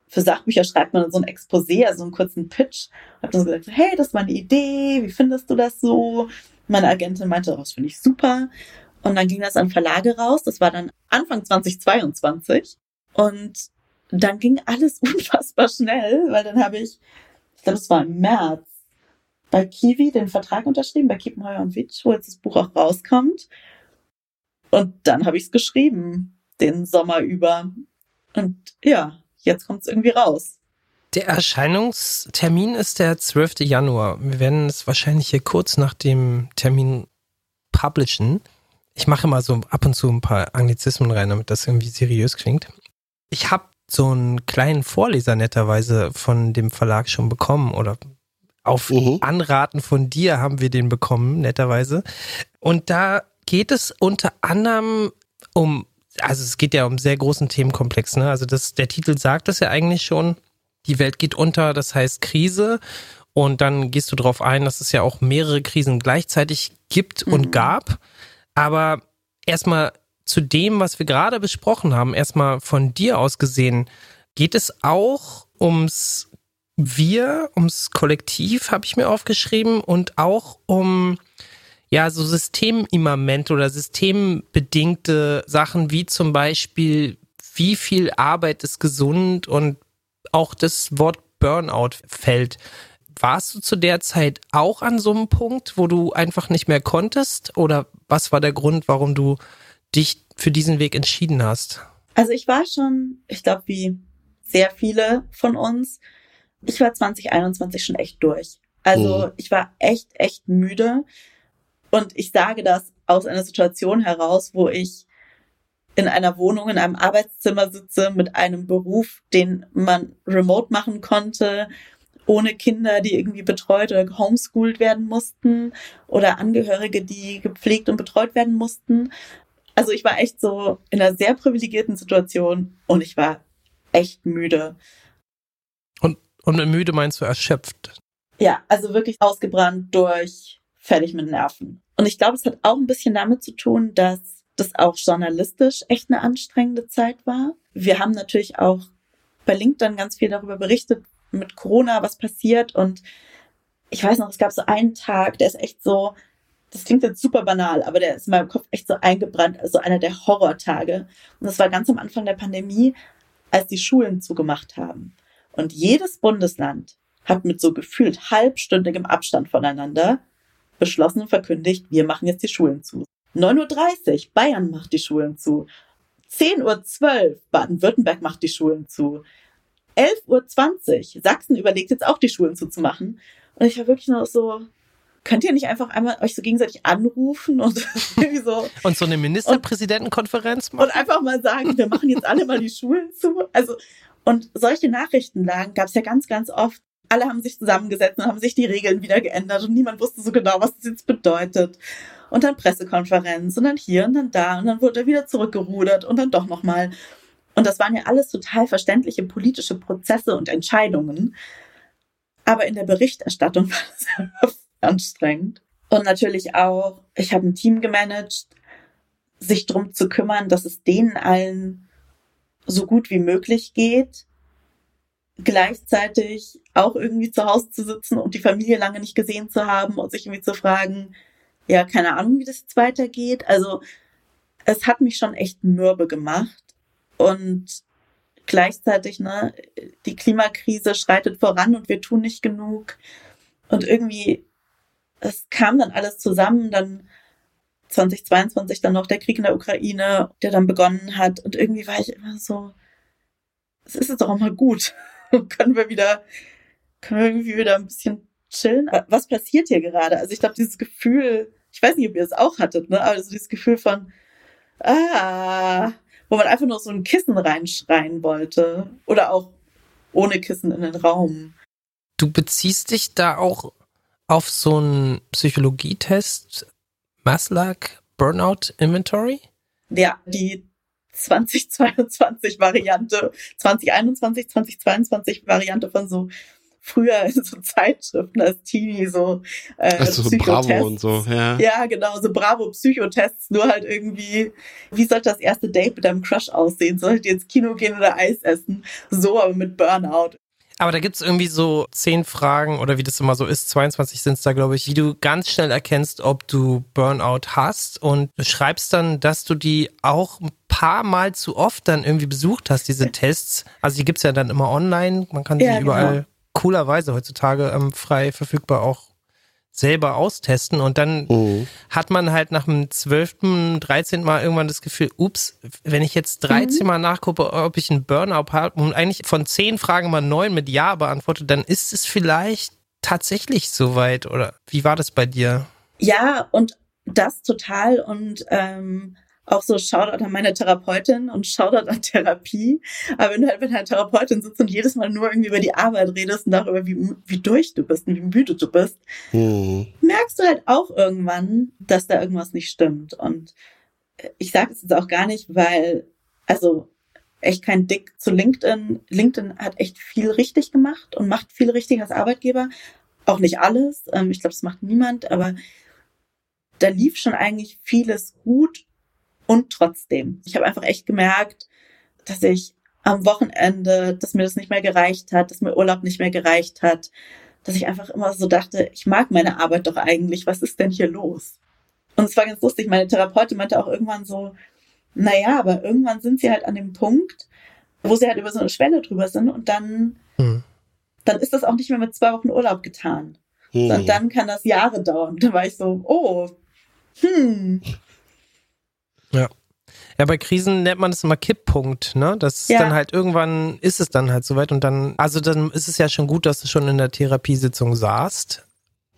S4: Für Sachbücher schreibt man so ein Exposé, also einen kurzen Pitch. Hab dann so gesagt, hey, das ist meine Idee, wie findest du das so? Meine Agentin meinte, oh, das finde ich super. Und dann ging das an Verlage raus. Das war dann Anfang 2022. Und dann ging alles unfassbar schnell, weil dann habe ich, ich glaube, es war im März, bei Kiwi den Vertrag unterschrieben, bei Kiepenheuer und Witsch, wo jetzt das Buch auch rauskommt. Und dann habe ich es geschrieben, den Sommer über. Und ja, jetzt kommt es irgendwie raus.
S5: Der Erscheinungstermin ist der 12. Januar. Wir werden es wahrscheinlich hier kurz nach dem Termin publishen. Ich mache mal so ab und zu ein paar Anglizismen rein, damit das irgendwie seriös klingt. Ich habe so einen kleinen Vorleser netterweise von dem Verlag schon bekommen oder auf
S3: Mhm.
S5: Anraten von dir haben wir den bekommen, netterweise. Und da geht es unter anderem um, also es geht ja um sehr großen Themenkomplex, ne? Also das, der Titel sagt das ja eigentlich schon. Die Welt geht unter, das heißt Krise. Und dann gehst du darauf ein, dass es ja auch mehrere Krisen gleichzeitig gibt und
S4: Mhm.
S5: gab. Aber erstmal zu dem, was wir gerade besprochen haben, erstmal von dir aus gesehen, geht es auch ums Wir, ums Kollektiv, habe ich mir aufgeschrieben, und auch um ja, so systemimmanent oder systembedingte Sachen wie zum Beispiel, wie viel Arbeit ist gesund und auch das Wort Burnout fällt. Warst du zu der Zeit auch an so einem Punkt, wo du einfach nicht mehr konntest? Oder was war der Grund, warum du dich für diesen Weg entschieden hast?
S4: Also ich war schon, ich glaube, wie sehr viele von uns, ich war 2021 schon echt durch. Also
S3: Mhm.
S4: ich war echt, echt müde. Und ich sage das aus einer Situation heraus, wo ich in einer Wohnung, in einem Arbeitszimmer sitze mit einem Beruf, den man remote machen konnte, ohne Kinder, die irgendwie betreut oder gehomeschoolt werden mussten oder Angehörige, die gepflegt und betreut werden mussten. Also ich war echt so in einer sehr privilegierten Situation und ich war echt müde.
S5: Und mit müde meinst du erschöpft?
S4: Ja, also wirklich ausgebrannt durch, fertig mit Nerven. Und ich glaube, es hat auch ein bisschen damit zu tun, dass das auch journalistisch echt eine anstrengende Zeit war. Wir haben natürlich auch bei LinkedIn ganz viel darüber berichtet, mit Corona, was passiert. Und ich weiß noch, es gab so einen Tag, der ist echt so, das klingt jetzt super banal, aber der ist in meinem Kopf echt so eingebrannt, also einer der Horrortage. Und das war ganz am Anfang der Pandemie, als die Schulen zugemacht haben. Und jedes Bundesland hat mit so gefühlt halbstündigem Abstand voneinander beschlossen und verkündigt, wir machen jetzt die Schulen zu. 9.30 Uhr, Bayern macht die Schulen zu. 10.12 Uhr, Baden-Württemberg macht die Schulen zu. 11.20 Uhr, Sachsen überlegt jetzt auch die Schulen zuzumachen. Und ich war wirklich nur so, könnt ihr nicht einfach einmal euch so gegenseitig anrufen und irgendwie so.
S5: Und so eine Ministerpräsidentenkonferenz machen?
S4: Und einfach mal sagen, wir machen jetzt alle mal die Schulen zu. Also, und solche Nachrichtenlagen gab es ja ganz, ganz oft. Alle haben sich zusammengesetzt und haben sich die Regeln wieder geändert und niemand wusste so genau, was das jetzt bedeutet. Und dann Pressekonferenz und dann hier und dann da und dann wurde er wieder zurückgerudert und dann doch nochmal. Und das waren ja alles total verständliche politische Prozesse und Entscheidungen. Aber in der Berichterstattung war das anstrengend. Und natürlich auch, ich habe ein Team gemanagt, sich drum zu kümmern, dass es denen allen so gut wie möglich geht. Gleichzeitig auch irgendwie zu Hause zu sitzen und die Familie lange nicht gesehen zu haben und sich irgendwie zu fragen, ja, keine Ahnung, wie das jetzt weitergeht. Also es hat mich schon echt mürbe gemacht. Und gleichzeitig, ne, die Klimakrise schreitet voran und wir tun nicht genug. Und irgendwie es kam dann alles zusammen, dann 2022 dann noch der Krieg in der Ukraine, der dann begonnen hat. Und irgendwie war ich immer so, es ist jetzt doch auch mal gut. können wir wieder, können wir irgendwie wieder ein bisschen chillen? Was passiert hier gerade? Also ich glaube, dieses Gefühl, ich weiß nicht, ob ihr es auch hattet, ne? Aber so dieses Gefühl von, ah, wo man einfach nur so ein Kissen reinschreien wollte. Oder auch ohne Kissen in den Raum.
S5: Du beziehst dich da auch auf so einen Psychologietest Maslach Burnout Inventory?
S4: Ja, die 2022 Variante, 2021, 2022 Variante von so früher in so Zeitschriften als Teenie so
S3: äh, also so Bravo und so, ja.
S4: Ja, genau, so Bravo Psychotests, nur halt irgendwie, wie sollte das erste Date mit deinem Crush aussehen? Solltet ihr ins Kino gehen oder Eis essen? So, aber mit Burnout.
S5: Aber da gibt's irgendwie so zehn Fragen oder wie das immer so ist, 22 sind's da, glaube ich, wie du ganz schnell erkennst, ob du Burnout hast und du schreibst dann, dass du die auch ein paar Mal zu oft dann irgendwie besucht hast, diese Tests. Also die gibt's ja dann immer online, man kann sie ja, überall genau. Coolerweise heutzutage ähm, frei verfügbar auch selber austesten und dann mhm. hat man halt nach dem 12., 13. Mal irgendwann das Gefühl, ups, wenn ich jetzt 13 mhm. Mal nachgucke, ob ich einen Burnout habe und eigentlich von 10 Fragen mal 9 mit Ja beantworte, dann ist es vielleicht tatsächlich soweit oder wie war das bei dir?
S4: Ja, und das total und ähm, auch so Shoutout an meine Therapeutin und Shoutout an Therapie. Aber wenn du halt mit einer Therapeutin sitzt und jedes Mal nur irgendwie über die Arbeit redest und darüber, wie, wie durch du bist und wie müde du bist, mhm. merkst du halt auch irgendwann, dass da irgendwas nicht stimmt. Und ich sage es jetzt auch gar nicht, weil, also echt kein Dick zu LinkedIn. LinkedIn hat echt viel richtig gemacht und macht viel richtig als Arbeitgeber. Auch nicht alles. Ähm, ich glaube, das macht niemand, aber da lief schon eigentlich vieles gut und trotzdem, ich habe einfach echt gemerkt, dass ich am Wochenende, dass mir das nicht mehr gereicht hat, dass mir Urlaub nicht mehr gereicht hat, dass ich einfach immer so dachte, ich mag meine Arbeit doch eigentlich, was ist denn hier los? Und es war ganz lustig, meine Therapeutin meinte auch irgendwann so, naja, aber irgendwann sind sie halt an dem Punkt, wo sie halt über so eine Schwelle drüber sind und dann, hm. dann ist das auch nicht mehr mit zwei Wochen Urlaub getan. Hm. Und dann kann das Jahre dauern. Da war ich so, oh, hm,
S5: ja. Ja, bei Krisen nennt man es immer Kipppunkt, ne? Das ist ja. dann halt irgendwann ist es dann halt soweit und dann, also dann ist es ja schon gut, dass du schon in der Therapiesitzung saßt.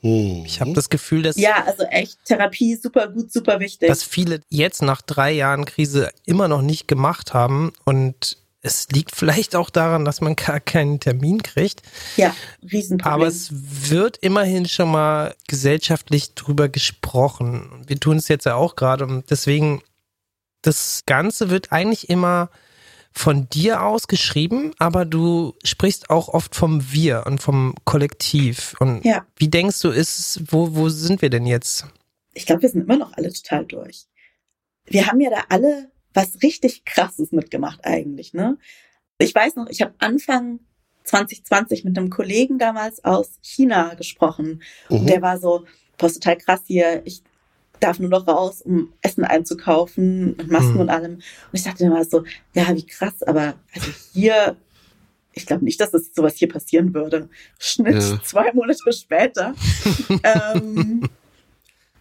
S5: Mhm. Ich habe das Gefühl, dass.
S4: Ja, also echt, Therapie super gut, super wichtig.
S5: Dass viele jetzt nach drei Jahren Krise immer noch nicht gemacht haben und es liegt vielleicht auch daran, dass man gar keinen Termin kriegt.
S4: Ja, Riesenproblem.
S5: Aber es wird immerhin schon mal gesellschaftlich drüber gesprochen. Wir tun es jetzt ja auch gerade und deswegen das Ganze wird eigentlich immer von dir aus geschrieben, aber du sprichst auch oft vom Wir und vom Kollektiv. Und ja. wie denkst du, ist, wo, wo sind wir denn jetzt?
S4: Ich glaube, wir sind immer noch alle total durch. Wir haben ja da alle was richtig krasses mitgemacht eigentlich, ne? Ich weiß noch, ich habe Anfang 2020 mit einem Kollegen damals aus China gesprochen. Mhm. Und der war so, boah, ist total krass hier. Ich darf nur noch raus, um Essen einzukaufen und Masken mhm. und allem. Und ich dachte immer so, ja, wie krass, aber also hier, ich glaube nicht, dass das sowas hier passieren würde. Schnitt ja. zwei Monate später. ähm,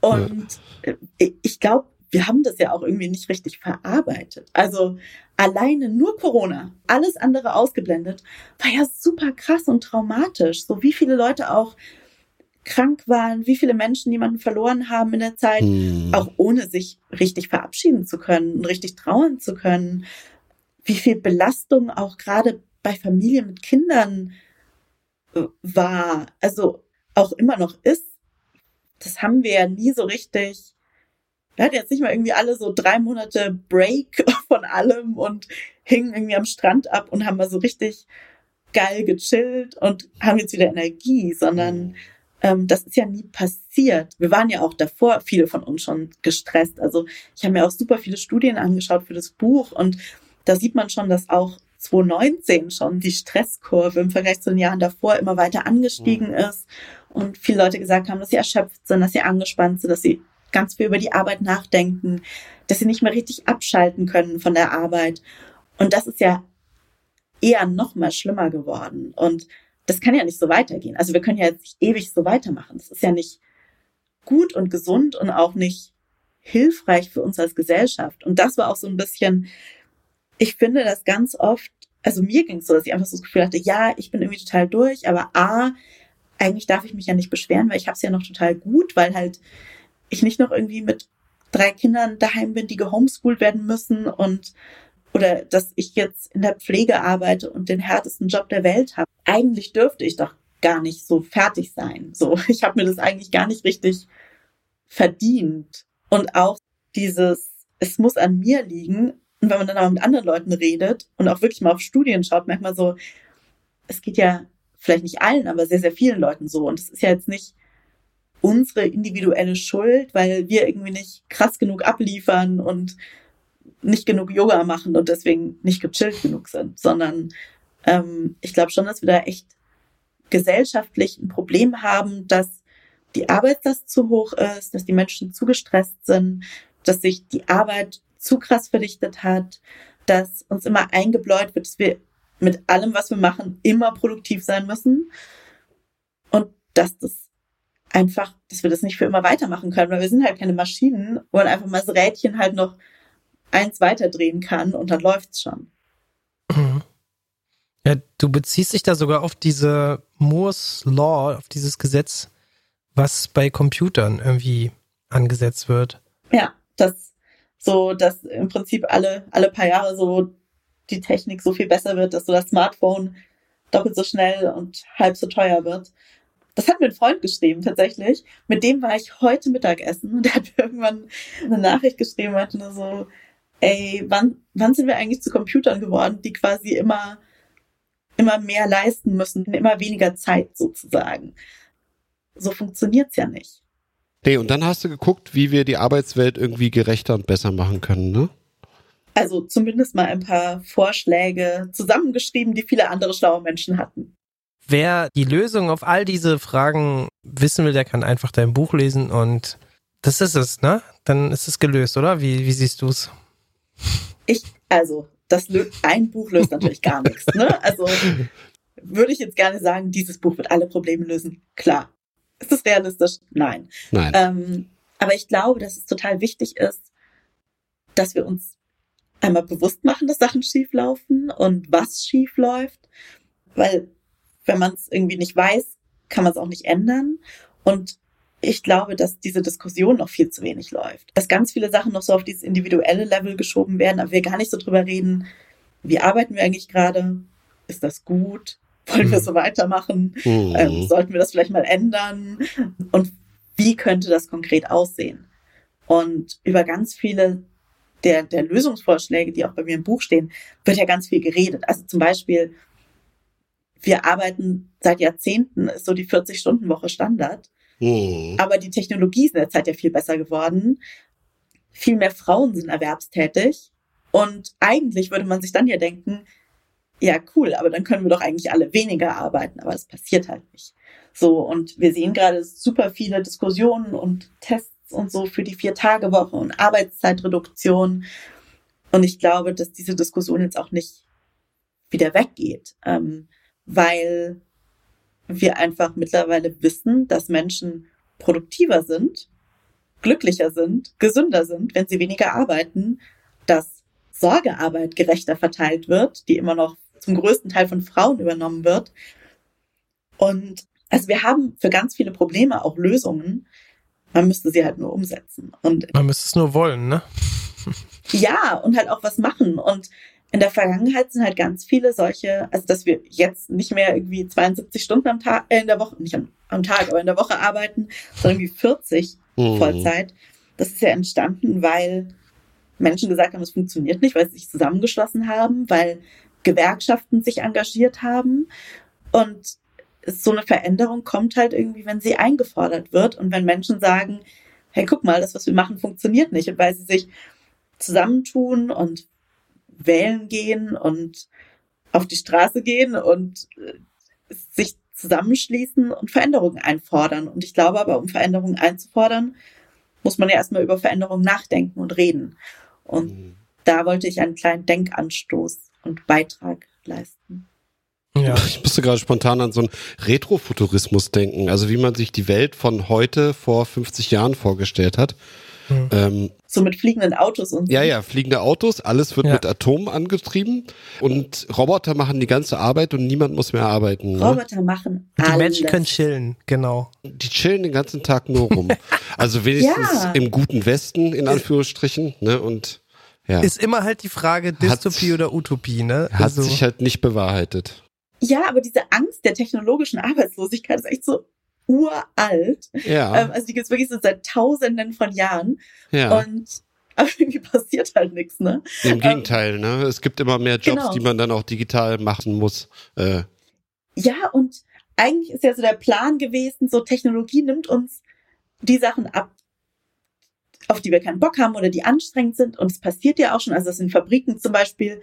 S4: und ja. ich glaube, wir haben das ja auch irgendwie nicht richtig verarbeitet. Also alleine nur Corona, alles andere ausgeblendet, war ja super krass und traumatisch. So wie viele Leute auch krank waren, wie viele Menschen jemanden verloren haben in der Zeit, hm. auch ohne sich richtig verabschieden zu können und richtig trauern zu können. Wie viel Belastung auch gerade bei Familien mit Kindern äh, war, also auch immer noch ist. Das haben wir ja nie so richtig. Wir hatten jetzt nicht mal irgendwie alle so drei Monate Break von allem und hingen irgendwie am Strand ab und haben mal so richtig geil gechillt und haben jetzt wieder Energie, sondern mhm. Ähm, das ist ja nie passiert. Wir waren ja auch davor, viele von uns schon gestresst. Also ich habe mir auch super viele Studien angeschaut für das Buch und da sieht man schon, dass auch 2019 schon die Stresskurve im Vergleich zu den Jahren davor immer weiter angestiegen mhm. ist und viele Leute gesagt haben, dass sie erschöpft sind, dass sie angespannt sind, dass sie ganz viel über die Arbeit nachdenken, dass sie nicht mehr richtig abschalten können von der Arbeit. Und das ist ja eher noch mal schlimmer geworden. Und das kann ja nicht so weitergehen. Also wir können ja jetzt nicht ewig so weitermachen. Das ist ja nicht gut und gesund und auch nicht hilfreich für uns als Gesellschaft. Und das war auch so ein bisschen, ich finde das ganz oft, also mir ging es so, dass ich einfach so das Gefühl hatte, ja, ich bin irgendwie total durch, aber A, eigentlich darf ich mich ja nicht beschweren, weil ich habe es ja noch total gut, weil halt ich nicht noch irgendwie mit drei Kindern daheim bin, die gehomeschoolt werden müssen und oder dass ich jetzt in der Pflege arbeite und den härtesten Job der Welt habe. Eigentlich dürfte ich doch gar nicht so fertig sein. So, ich habe mir das eigentlich gar nicht richtig verdient. Und auch dieses, es muss an mir liegen. Und wenn man dann aber mit anderen Leuten redet und auch wirklich mal auf Studien schaut, merkt man so, es geht ja vielleicht nicht allen, aber sehr, sehr vielen Leuten so. Und es ist ja jetzt nicht unsere individuelle Schuld, weil wir irgendwie nicht krass genug abliefern und nicht genug Yoga machen und deswegen nicht gechillt genug sind, sondern ähm, ich glaube schon, dass wir da echt gesellschaftlich ein Problem haben, dass die Arbeitslast zu hoch ist, dass die Menschen zu gestresst sind, dass sich die Arbeit zu krass verdichtet hat, dass uns immer eingebläut wird, dass wir mit allem, was wir machen, immer produktiv sein müssen und dass das einfach, dass wir das nicht für immer weitermachen können, weil wir sind halt keine Maschinen, wo einfach mal das Rädchen halt noch eins weiterdrehen kann und dann läuft's schon.
S5: Mhm. Ja, du beziehst dich da sogar auf diese Moore's Law, auf dieses Gesetz, was bei Computern irgendwie angesetzt wird.
S4: Ja, das so, dass im Prinzip alle, alle paar Jahre so die Technik so viel besser wird, dass so das Smartphone doppelt so schnell und halb so teuer wird. Das hat mir ein Freund geschrieben, tatsächlich. Mit dem war ich heute Mittagessen und der hat irgendwann eine Nachricht geschrieben, meinte nur so, ey, wann, wann sind wir eigentlich zu Computern geworden, die quasi immer, immer mehr leisten müssen, in immer weniger Zeit sozusagen. So funktioniert's ja nicht.
S3: Nee, und dann hast du geguckt, wie wir die Arbeitswelt irgendwie gerechter und besser machen können, ne?
S4: Also zumindest mal ein paar Vorschläge zusammengeschrieben, die viele andere schlaue Menschen hatten.
S5: Wer die Lösung auf all diese Fragen wissen will, der kann einfach dein Buch lesen und das ist es, ne? Dann ist es gelöst, oder? Wie, wie siehst du es?
S4: Ich, also, das ein Buch löst natürlich gar nichts. Ne? Also würde ich jetzt gerne sagen, dieses Buch wird alle Probleme lösen. Klar. Ist das realistisch? Nein.
S3: Nein.
S4: Ähm, aber ich glaube, dass es total wichtig ist, dass wir uns einmal bewusst machen, dass Sachen schief laufen und was schief läuft. Weil wenn man es irgendwie nicht weiß, kann man es auch nicht ändern. Und ich glaube, dass diese Diskussion noch viel zu wenig läuft. Dass ganz viele Sachen noch so auf dieses individuelle Level geschoben werden, aber wir gar nicht so drüber reden, wie arbeiten wir eigentlich gerade? Ist das gut? Wollen wir mhm. so weitermachen? Mhm. Ähm, sollten wir das vielleicht mal ändern? Und wie könnte das konkret aussehen? Und über ganz viele der, der Lösungsvorschläge, die auch bei mir im Buch stehen, wird ja ganz viel geredet. Also zum Beispiel, wir arbeiten seit Jahrzehnten, ist so die 40-Stunden-Woche Standard. Mhm. Aber die Technologie ist in der Zeit ja viel besser geworden. Viel mehr Frauen sind erwerbstätig. Und eigentlich würde man sich dann ja denken, ja, cool, aber dann können wir doch eigentlich alle weniger arbeiten. Aber das passiert halt nicht. So, und wir sehen gerade super viele Diskussionen und Tests und so für die Vier-Tage-Woche und Arbeitszeitreduktion. Und ich glaube, dass diese Diskussion jetzt auch nicht wieder weggeht, ähm, weil wir einfach mittlerweile wissen, dass Menschen produktiver sind, glücklicher sind, gesünder sind, wenn sie weniger arbeiten, dass Sorgearbeit gerechter verteilt wird, die immer noch zum größten Teil von Frauen übernommen wird. Und also wir haben für ganz viele Probleme auch Lösungen. Man müsste sie halt nur umsetzen. Und
S5: Man müsste es nur wollen, ne?
S4: ja, und halt auch was machen. Und in der Vergangenheit sind halt ganz viele solche, also dass wir jetzt nicht mehr irgendwie 72 Stunden am Tag, äh, in der Woche, nicht am, am Tag, aber in der Woche arbeiten, sondern irgendwie 40
S3: Mhm.
S4: Vollzeit. Das ist ja entstanden, weil Menschen gesagt haben, es funktioniert nicht, weil sie sich zusammengeschlossen haben, weil Gewerkschaften sich engagiert haben. Und so eine Veränderung kommt halt irgendwie, wenn sie eingefordert wird und wenn Menschen sagen, hey, guck mal, das, was wir machen, funktioniert nicht. Und weil sie sich zusammentun und wählen gehen und auf die Straße gehen und äh, sich zusammenschließen und Veränderungen einfordern. Und ich glaube aber, um Veränderungen einzufordern, muss man ja erstmal über Veränderungen nachdenken und reden. Und
S3: Mhm.
S4: da wollte ich einen kleinen Denkanstoß und Beitrag leisten.
S5: Ja.
S3: Ich musste gerade spontan an so einen Retrofuturismus denken, also wie man sich die Welt von heute vor 50 Jahren vorgestellt hat.
S5: Mhm.
S3: Ähm,
S4: So mit fliegenden Autos und so.
S3: ja, ja, fliegende Autos, alles wird
S5: Ja.
S3: mit Atomen angetrieben und Roboter machen die ganze Arbeit und niemand muss mehr arbeiten. Ne?
S4: Roboter machen
S5: Die
S4: alles.
S5: Menschen können chillen, genau.
S3: Die chillen den ganzen Tag nur rum. Also wenigstens
S4: Ja.
S3: im guten Westen, in Anführungsstrichen, ne? Und ja,
S5: Ist immer halt die Frage Dystopie oder Utopie, ne?
S3: hat
S5: Also,
S3: sich halt nicht bewahrheitet.
S4: Ja, aber diese Angst der technologischen Arbeitslosigkeit ist echt so uralt.
S3: Ja,
S4: Ähm, also die gibt's wirklich so seit tausenden von Jahren.
S3: ja.
S4: Und aber irgendwie passiert halt nichts, ne?
S3: Im Gegenteil, ne? Es gibt immer mehr Jobs,
S4: Genau.
S3: die man dann auch digital machen muss. Äh,
S4: Ja, und eigentlich ist ja so der Plan gewesen, so Technologie nimmt uns die Sachen ab, auf die wir keinen Bock haben oder die anstrengend sind. Und es passiert ja auch schon, also dass in Fabriken zum Beispiel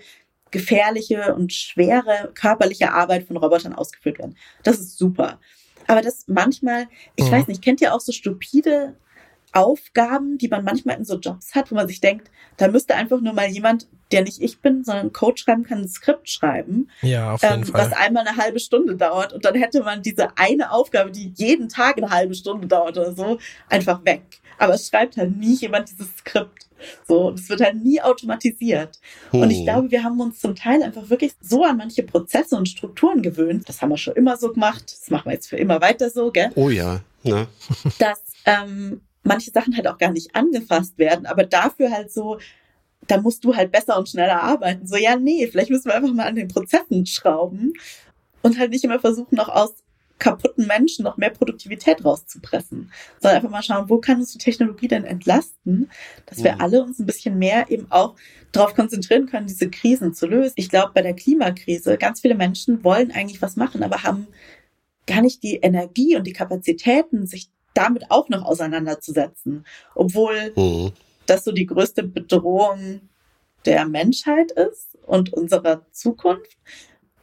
S4: gefährliche und schwere körperliche Arbeit von Robotern ausgeführt werden. Das ist super. Aber das manchmal, ich
S5: Mhm.
S4: weiß nicht, kennt ihr auch so stupide Aufgaben, die man manchmal in so Jobs hat, wo man sich denkt, da müsste einfach nur mal jemand, der nicht ich bin, sondern Code schreiben kann, ein Skript schreiben
S5: ja, auf jeden
S4: ähm,
S5: Fall.
S4: was einmal eine halbe Stunde dauert und dann hätte man diese eine Aufgabe, die jeden Tag eine halbe Stunde dauert oder so, einfach weg. Aber es schreibt halt nie jemand dieses Skript. So, und es wird halt nie automatisiert. Und ich
S3: hm.
S4: glaube, wir haben uns zum Teil einfach wirklich so an manche Prozesse und Strukturen gewöhnt. Das haben wir schon immer so gemacht. Das machen wir jetzt für immer weiter so, gell?
S3: Oh ja, ne?
S4: dass ähm, manche Sachen halt auch gar nicht angefasst werden, aber dafür halt so, da musst du halt besser und schneller arbeiten. So, ja, nee, vielleicht müssen wir einfach mal an den Prozessen schrauben und halt nicht immer versuchen, noch aus kaputten Menschen noch mehr Produktivität rauszupressen, sondern einfach mal schauen, wo kann uns die Technologie denn entlasten, dass wir
S3: Mhm.
S4: alle uns ein bisschen mehr eben auch darauf konzentrieren können, diese Krisen zu lösen. Ich glaube, bei der Klimakrise, ganz viele Menschen wollen eigentlich was machen, aber haben gar nicht die Energie und die Kapazitäten, sich damit auch noch auseinanderzusetzen. Obwohl
S3: Hm.
S4: das so die größte Bedrohung der Menschheit ist und unserer Zukunft.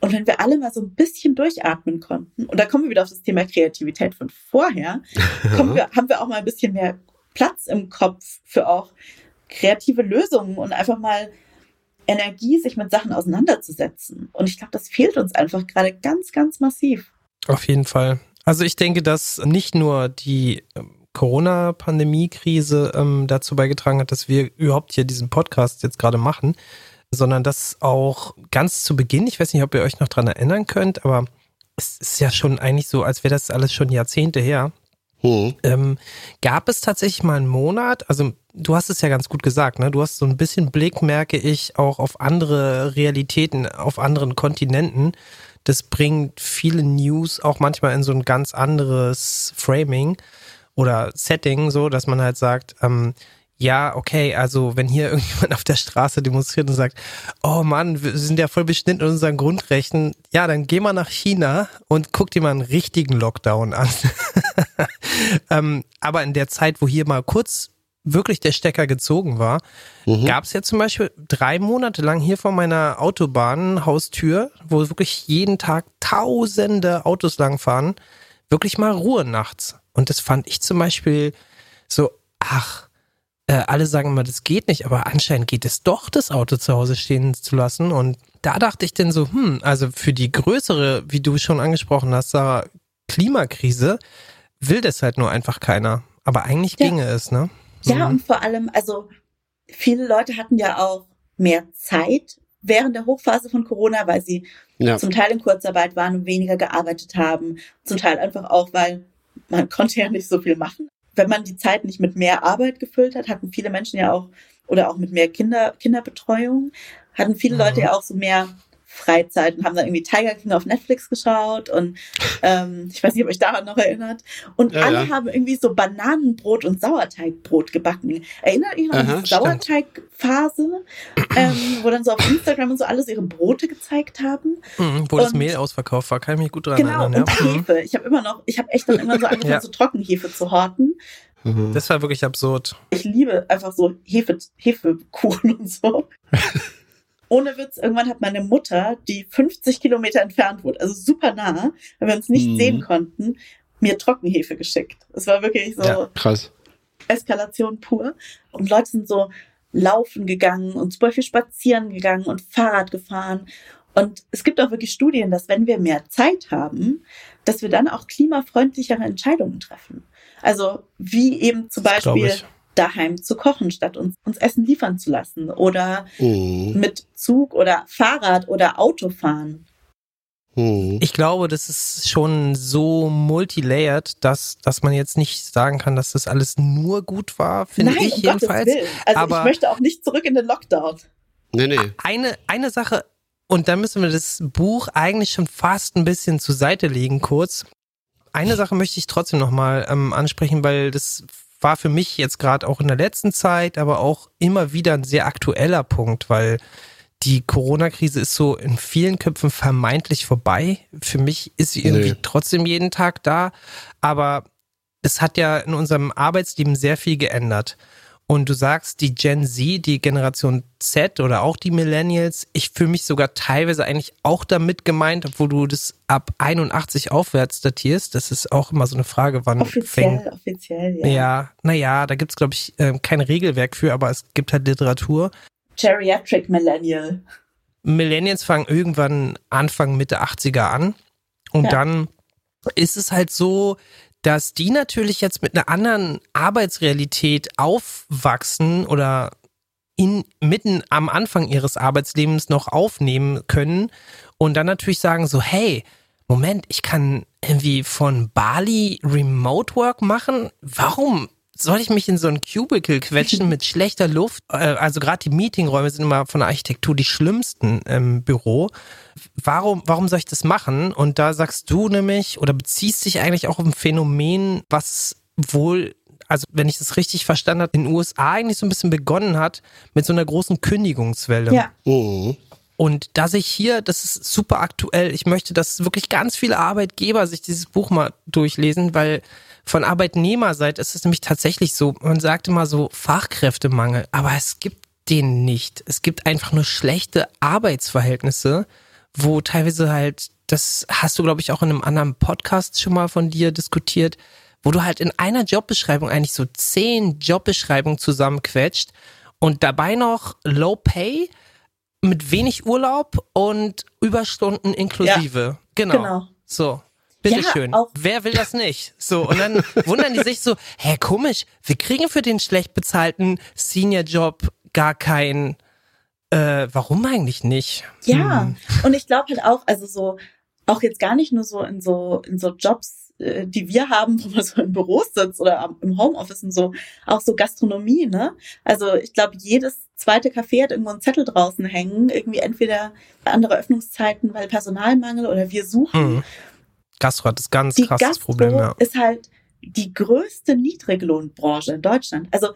S4: Und wenn wir alle mal so ein bisschen durchatmen konnten, und da kommen wir wieder auf das Thema Kreativität von vorher, kommen wir, haben wir auch mal ein bisschen mehr Platz im Kopf für auch kreative Lösungen und einfach mal Energie, sich mit Sachen auseinanderzusetzen. Und ich glaube, das fehlt uns einfach gerade ganz, ganz massiv.
S5: Auf jeden Fall. Also ich denke, dass nicht nur die ähm, Corona-Pandemie-Krise ähm, dazu beigetragen hat, dass wir überhaupt hier diesen Podcast jetzt gerade machen, sondern dass auch ganz zu Beginn, ich weiß nicht, ob ihr euch noch dran erinnern könnt, aber es ist ja schon eigentlich so, als wäre das alles schon Jahrzehnte her,
S3: Hm.
S5: ähm, gab es tatsächlich mal einen Monat, also du hast es ja ganz gut gesagt, ne? Du hast so ein bisschen Blick, merke ich, auch auf andere Realitäten, auf anderen Kontinenten. Das bringt viele News auch manchmal in so ein ganz anderes Framing oder Setting, so dass man halt sagt, ähm, ja, okay, also wenn hier irgendjemand auf der Straße demonstriert und sagt, oh Mann, wir sind ja voll beschnitten in unseren Grundrechten, ja, dann geh mal nach China und guck dir mal einen richtigen Lockdown an. ähm, aber in der Zeit, wo hier mal kurz wirklich der Stecker gezogen war,
S3: Mhm.
S5: gab es ja zum Beispiel drei Monate lang hier vor meiner Autobahnhaustür, wo wirklich jeden Tag tausende Autos langfahren, wirklich mal Ruhe nachts. Und das fand ich zum Beispiel so, ach, äh, alle sagen immer, das geht nicht, aber anscheinend geht es doch, das Auto zu Hause stehen zu lassen. Und da dachte ich dann so, hm, also für die größere, wie du schon angesprochen hast, Sarah, Klimakrise will das halt nur einfach keiner. Aber eigentlich
S4: Ja.
S5: ginge es, ne?
S4: Ja,
S5: Mhm.
S4: und vor allem, also viele Leute hatten ja auch mehr Zeit, während der Hochphase von Corona, weil sie
S3: Ja.
S4: zum Teil in Kurzarbeit waren und weniger gearbeitet haben, zum Teil einfach auch, weil man konnte ja nicht so viel machen. Wenn man die Zeit nicht mit mehr Arbeit gefüllt hat, hatten viele Menschen ja auch, oder auch mit mehr Kinder, Kinderbetreuung, hatten viele
S5: Mhm.
S4: Leute ja auch so mehr Freizeit und haben dann irgendwie Tiger King auf Netflix geschaut und ähm, ich weiß nicht, ob euch daran noch erinnert. Und
S3: Ja,
S4: alle
S3: ja.
S4: haben irgendwie so Bananenbrot und Sauerteigbrot gebacken. Erinnert ihr noch an die. Sauerteigphase, ähm, wo dann so auf Instagram und so alles ihre Brote gezeigt haben?
S5: Mhm, wo das
S4: Und-
S5: Mehl ausverkauft war, kann ich mich gut dran
S4: Genau,
S5: erinnern.
S4: und
S5: Ja. Mhm.
S4: Hefe. Ich habe immer noch, ich habe echt dann immer so angefangen, so Trockenhefe zu horten.
S3: Mhm.
S5: Das war wirklich absurd.
S4: Ich liebe einfach so Hefe, Hefekuchen und so. Ohne Witz, irgendwann hat meine Mutter, die 50 Kilometer entfernt wohnt, also super nah, weil wir uns nicht
S3: Mhm.
S4: sehen konnten, mir Trockenhefe geschickt. Es war wirklich so
S5: Ja.
S3: Krass.
S4: Eskalation pur. Und Leute sind so laufen gegangen und super viel spazieren gegangen und Fahrrad gefahren. Und es gibt auch wirklich Studien, dass wenn wir mehr Zeit haben, dass wir dann auch klimafreundlichere Entscheidungen treffen. Also wie eben zum
S5: Das
S4: Beispiel. Daheim zu kochen, statt uns, uns Essen liefern zu lassen oder
S3: Mhm.
S4: mit Zug oder Fahrrad oder Auto fahren.
S3: Mhm.
S5: Ich glaube, das ist schon so multilayered, dass, dass man jetzt nicht sagen kann, dass das alles nur gut war, finde ich
S4: um
S5: jedenfalls.
S4: Gottes Willen. Also
S5: Aber-
S4: ich möchte auch nicht zurück in den Lockdown.
S3: Nee, nee.
S5: Eine, eine Sache, und da müssen wir das Buch eigentlich schon fast ein bisschen zur Seite legen, kurz. Eine Sache möchte ich trotzdem nochmal ähm, ansprechen, weil das war für mich jetzt gerade auch in der letzten Zeit, aber auch immer wieder ein sehr aktueller Punkt, weil die Corona-Krise ist so in vielen Köpfen vermeintlich vorbei. Für mich ist sie irgendwie
S3: Nee.
S5: trotzdem jeden Tag da, aber es hat ja in unserem Arbeitsleben sehr viel geändert. Und du sagst, die Gen Z, die Generation Z oder auch die Millennials, ich fühle mich sogar teilweise eigentlich auch damit gemeint, obwohl du das ab 81 aufwärts datierst. Das ist auch immer so eine Frage, wann fängt.
S4: Offiziell, offiziell, ja.
S5: Ja, naja, da gibt's glaube ich, äh, kein Regelwerk für, aber es gibt halt Literatur.
S4: Geriatric Millennial.
S5: Millennials fangen irgendwann Anfang, Mitte 80er an. Und
S4: Ja.
S5: dann ist es halt so, dass die natürlich jetzt mit einer anderen Arbeitsrealität aufwachsen oder in, mitten am Anfang ihres Arbeitslebens noch aufnehmen können und dann natürlich sagen so, hey, Moment, ich kann irgendwie von Bali Remote Work machen. Warum soll ich mich in so ein Cubicle quetschen mit schlechter Luft? Äh, Also gerade die Meetingräume sind immer von der Architektur die schlimmsten im Büro. Warum, warum soll ich das machen? Und da sagst du nämlich oder beziehst dich eigentlich auch auf ein Phänomen, was wohl, also wenn ich das richtig verstanden habe, in den USA eigentlich so ein bisschen begonnen hat mit so einer großen Kündigungswelle.
S4: Ja.
S3: Mhm.
S5: Und da sich hier, das ist super aktuell, ich möchte, dass wirklich ganz viele Arbeitgeber sich dieses Buch mal durchlesen, weil von Arbeitnehmerseite ist es nämlich tatsächlich so, man sagt immer so Fachkräftemangel, aber es gibt den nicht. Es gibt einfach nur schlechte Arbeitsverhältnisse, wo teilweise halt, das hast du, glaube ich, auch in einem anderen Podcast schon mal von dir diskutiert, wo du halt in einer Jobbeschreibung eigentlich so zehn Jobbeschreibungen zusammenquetscht und dabei noch Low Pay mit wenig Urlaub und Überstunden inklusive. Genau.
S4: Genau.
S5: So. Bitteschön.
S4: Ja,
S5: Wer will das nicht? So, und dann wundern die sich so, hä, komisch, wir kriegen für den schlecht bezahlten Senior-Job gar keinen, äh, warum eigentlich nicht?
S4: Ja,
S5: Hm.
S4: und ich glaube halt auch, also so, auch jetzt gar nicht nur so in so, in so Jobs, äh, die wir haben, wo man so im Büro sitzt oder am- im Homeoffice und so, auch so Gastronomie, ne? Also ich glaube, jedes zweite Café hat irgendwo einen Zettel draußen hängen, irgendwie entweder andere Öffnungszeiten, weil Personalmangel oder wir suchen.
S5: Hm. Gastro hat das ganz
S4: Die
S5: krasses
S4: Gastro
S5: Problem, ja.
S4: ist halt die größte Niedriglohnbranche in Deutschland. Also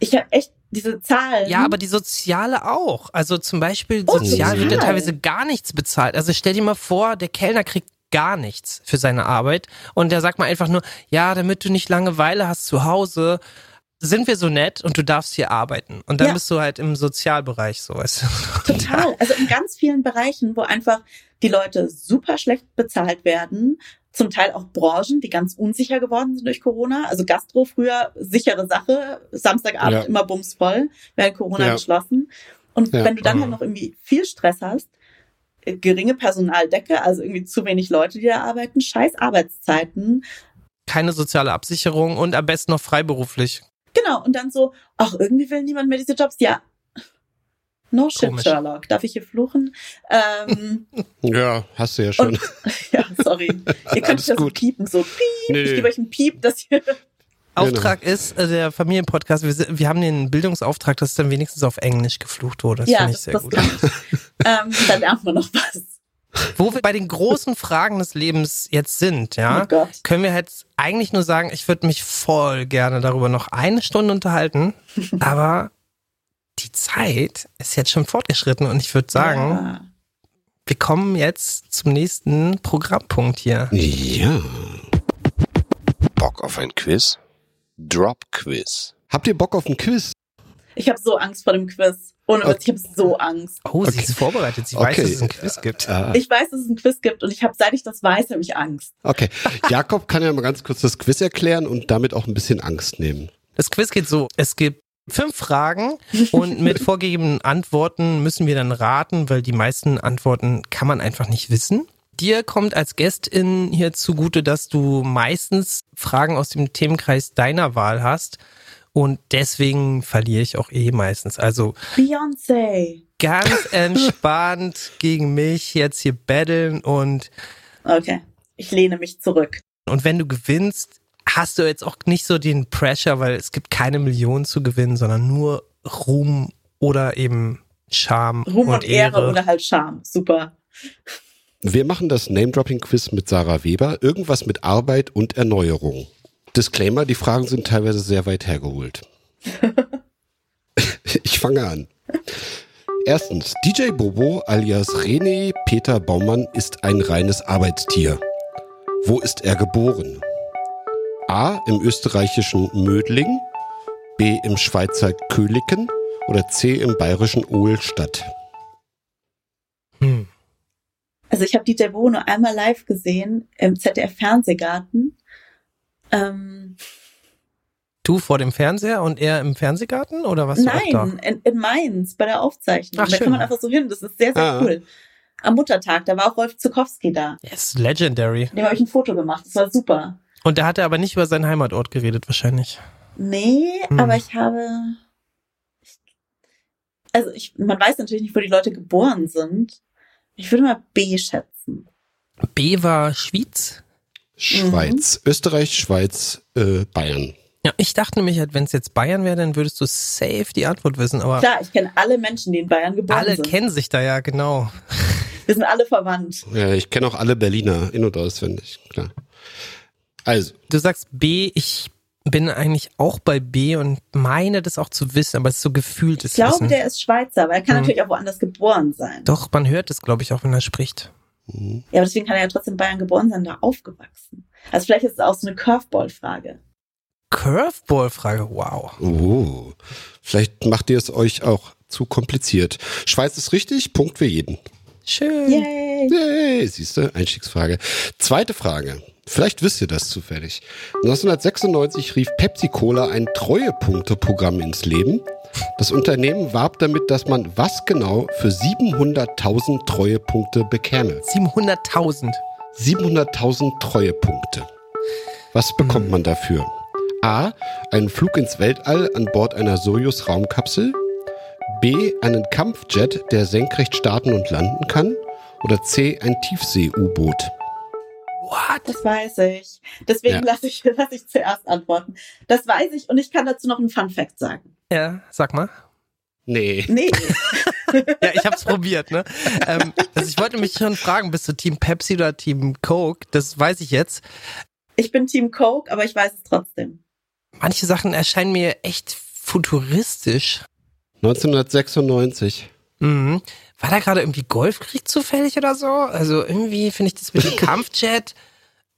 S4: ich habe echt diese Zahlen.
S5: Ja, aber die Soziale auch. Also zum Beispiel,
S4: Oh,
S5: sozial wird ja teilweise gar nichts bezahlt. Also stell dir mal vor, der Kellner kriegt gar nichts für seine Arbeit und der sagt mal einfach nur, ja, damit du nicht Langeweile hast zu Hause, sind wir so nett und du darfst hier arbeiten. Und dann
S4: Ja.
S5: bist du halt im Sozialbereich so. Weißt du?
S4: Total. Also in ganz vielen Bereichen, wo einfach die Leute super schlecht bezahlt werden. Zum Teil auch Branchen, die ganz unsicher geworden sind durch Corona. Also Gastro früher sichere Sache. Samstagabend
S3: Ja.
S4: immer bumsvoll, während Corona
S3: Ja.
S4: geschlossen. Und
S3: Ja.
S4: wenn du dann
S5: Mhm.
S4: halt noch irgendwie viel Stress hast, geringe Personaldecke, also irgendwie zu wenig Leute, die da arbeiten, scheiß Arbeitszeiten.
S5: Keine soziale Absicherung und am besten noch freiberuflich.
S4: Genau. Und dann so, ach, irgendwie will niemand mehr diese Jobs. Ja. No shit,
S5: Komisch.
S4: Sherlock. Darf ich hier fluchen? Ähm,
S3: Ja, hast du ja schon.
S4: Und- ja, sorry. Ihr könnt ja so
S3: gut.
S4: piepen, so piep.
S3: Nee,
S4: Ich gebe euch einen Piep, dass ihr.
S5: Auftrag ist, äh, der Familienpodcast, wir, sind- wir haben den Bildungsauftrag, dass dann wenigstens auf Englisch geflucht wurde. Das
S4: ja,
S5: finde ich
S4: das,
S5: sehr
S4: das
S5: gut.
S4: ähm, da lernt man noch was.
S5: Wo wir bei den großen Fragen des Lebens jetzt sind, ja,
S4: Oh Gott.
S5: können wir jetzt eigentlich nur sagen, ich würde mich voll gerne darüber noch eine Stunde unterhalten, aber die Zeit ist jetzt schon fortgeschritten und ich würde sagen,
S4: Ja.
S5: wir kommen jetzt zum nächsten Programmpunkt hier.
S3: Ja.
S7: Bock auf ein Quiz? Drop Quiz.
S3: Habt ihr Bock auf ein Quiz?
S4: Ich habe so Angst vor dem Quiz. Ohne Witz, ich habe so Angst.
S5: Oh, sie
S3: Okay.
S5: ist vorbereitet, sie weiß,
S3: Okay.
S5: dass es ein Quiz gibt.
S3: Äh,
S4: Ich weiß, dass es ein Quiz gibt und ich habe, seit ich das weiß, habe ich Angst.
S3: okay. Jakob kann ja mal ganz kurz das Quiz erklären und damit auch ein bisschen Angst nehmen.
S5: Das Quiz geht so, es gibt fünf Fragen und mit vorgegebenen Antworten müssen wir dann raten, weil die meisten Antworten kann man einfach nicht wissen. Dir kommt als Gästin hier zugute, dass du meistens Fragen aus dem Themenkreis deiner Wahl hast und deswegen verliere ich auch eh meistens. Also
S4: Beyoncé.
S5: ganz entspannt gegen mich jetzt hier battlen und
S4: Okay. Ich lehne mich zurück.
S5: Und wenn du gewinnst, hast du jetzt auch nicht so den Pressure, weil es gibt keine Millionen zu gewinnen, sondern nur Ruhm oder eben Charme
S4: Ruhm und,
S5: und,
S4: Ehre. oder halt Scham. Super.
S3: Wir machen das Name-Dropping-Quiz mit Sarah Weber. Irgendwas mit Arbeit und Erneuerung. Disclaimer, die Fragen sind teilweise sehr weit hergeholt. ich fange an. Erstens, DJ Bobo alias René Peter Baumann ist ein reines Arbeitstier. Wo ist er geboren? A. Im österreichischen Mödling, B. im Schweizer Köliken oder C. im bayerischen Ohlstadt.
S4: Also ich habe DJ Bo nur einmal live gesehen im ZDF Fernsehgarten. Ähm,
S5: Du vor dem Fernseher und er im Fernsehgarten oder was da?
S4: nein, in, in Mainz bei der Aufzeichnung.
S5: Ach,
S4: da
S5: schön.
S4: kann man einfach so hin. Das ist sehr, sehr
S3: Ah.
S4: cool. Am Muttertag, da war auch Rolf Zukowski da.
S5: Yes, legendary.
S4: Dem habe ich ein Foto gemacht. Das war super.
S5: Und der hatte aber nicht über seinen Heimatort geredet wahrscheinlich.
S4: Nee,
S5: Hm.
S4: aber ich habe. Also ich, man weiß natürlich nicht, wo die Leute geboren sind. Ich würde mal B schätzen.
S5: B war Schwyz.
S3: Schweiz. Österreich, Schweiz, äh, Bayern.
S5: Ja, ich dachte nämlich, halt, wenn es jetzt Bayern wäre, dann würdest du safe die Antwort wissen, aber
S4: Klar, ich kenne alle Menschen, die in Bayern geboren
S5: alle
S4: sind.
S5: kennen sich da ja genau.
S4: Wir sind alle verwandt.
S3: Ja, ich kenne auch alle Berliner, in- und auswendig, klar. Also,
S5: Du sagst B, ich bin eigentlich auch bei B und meine das auch zu wissen, aber es ist so gefühltes
S4: Ich glaube,
S5: Wissen.
S4: der ist Schweizer, aber er kann
S5: Hm.
S4: natürlich auch woanders geboren sein.
S5: Doch, man hört es, glaube ich, auch, wenn er spricht.
S3: hm,
S4: Ja, aber deswegen kann er ja trotzdem in Bayern geboren sein, da aufgewachsen. Also vielleicht ist es auch so eine Curveball-Frage.
S5: Curveball-Frage, wow.
S3: oh, vielleicht macht ihr es euch auch zu kompliziert. Schweiz ist richtig, Punkt für jeden.
S5: Schön.
S4: Yay!
S3: Yay, siehst du, Einstiegsfrage. Zweite Frage. Vielleicht wisst ihr das zufällig. 1996 rief Pepsi Cola ein Treuepunkte-Programm ins Leben. Das Unternehmen warb damit, dass man was genau für 700.000 Treuepunkte bekäme.
S5: 700.000.
S3: 700.000 Treuepunkte. Was bekommt man dafür? A. Einen Flug ins Weltall an Bord einer Soyuz-Raumkapsel. B. Einen Kampfjet, der senkrecht starten und landen kann. Oder C. Ein Tiefsee-U-Boot.
S5: What?
S4: Das weiß ich. Deswegen
S3: Ja.
S4: lasse ich, lass ich zuerst antworten. Das weiß ich und ich kann dazu noch einen Fun-Fact sagen.
S5: Ja, sag mal.
S3: Nee.
S4: Nee,
S5: Ja, ich hab's probiert, ne? Ähm, also ich wollte mich schon fragen, bist du Team Pepsi oder Team Coke? Das weiß ich jetzt.
S4: ich bin Team Coke, aber ich weiß es trotzdem.
S5: Manche Sachen erscheinen mir echt futuristisch.
S3: 1996.
S5: Mhm. War da gerade irgendwie Golfkrieg zufällig oder so? Also irgendwie finde ich das mit dem Kampfjet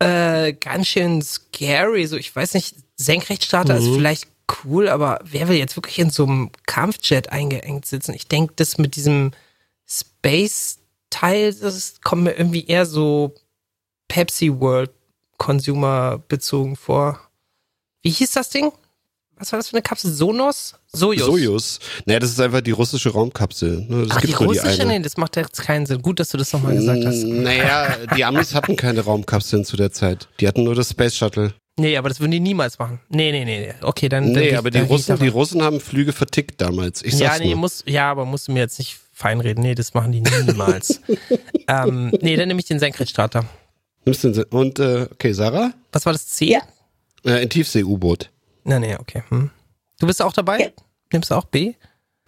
S5: äh, ganz schön scary. So, ich weiß nicht, Senkrechtstarter ist
S3: Mhm.
S5: vielleicht cool, aber wer will jetzt wirklich in so einem Kampfjet eingeengt sitzen? Ich denke, das mit diesem Space-Teil, das kommt mir irgendwie eher so Pepsi World Consumer bezogen vor. Wie hieß das Ding? Was war das für eine Kapsel? Sonos? Sojus.
S3: Sojus. Naja, das ist einfach die russische Raumkapsel. ne? Das
S5: Ach, die
S3: gibt die
S5: russische?
S3: eine.
S5: Nee, das macht jetzt keinen Sinn. Gut, dass du das nochmal gesagt hast.
S3: Naja, die Amis hatten keine Raumkapseln zu der Zeit. Die hatten nur das Space Shuttle.
S5: Nee, aber das würden die niemals machen. Nee, nee, nee. Okay, dann. dann
S3: Nee, aber die Russen, die Russen haben Flüge vertickt damals. Ich
S5: Ja,
S3: sag's
S5: nee,
S3: nur.
S5: muss, ja, aber musst du mir jetzt nicht feinreden. Nee, das machen die niemals. ähm, nee, dann nehme ich den Senkrechtstarter.
S3: Nimmst du den, und, äh, okay, Sarah?
S5: Was war das C?
S4: Ja.
S3: Äh, ein Tiefsee-U-Boot.
S5: Na, nee, okay. Hm. Du bist auch dabei?
S4: Ja.
S5: Nimmst du auch B?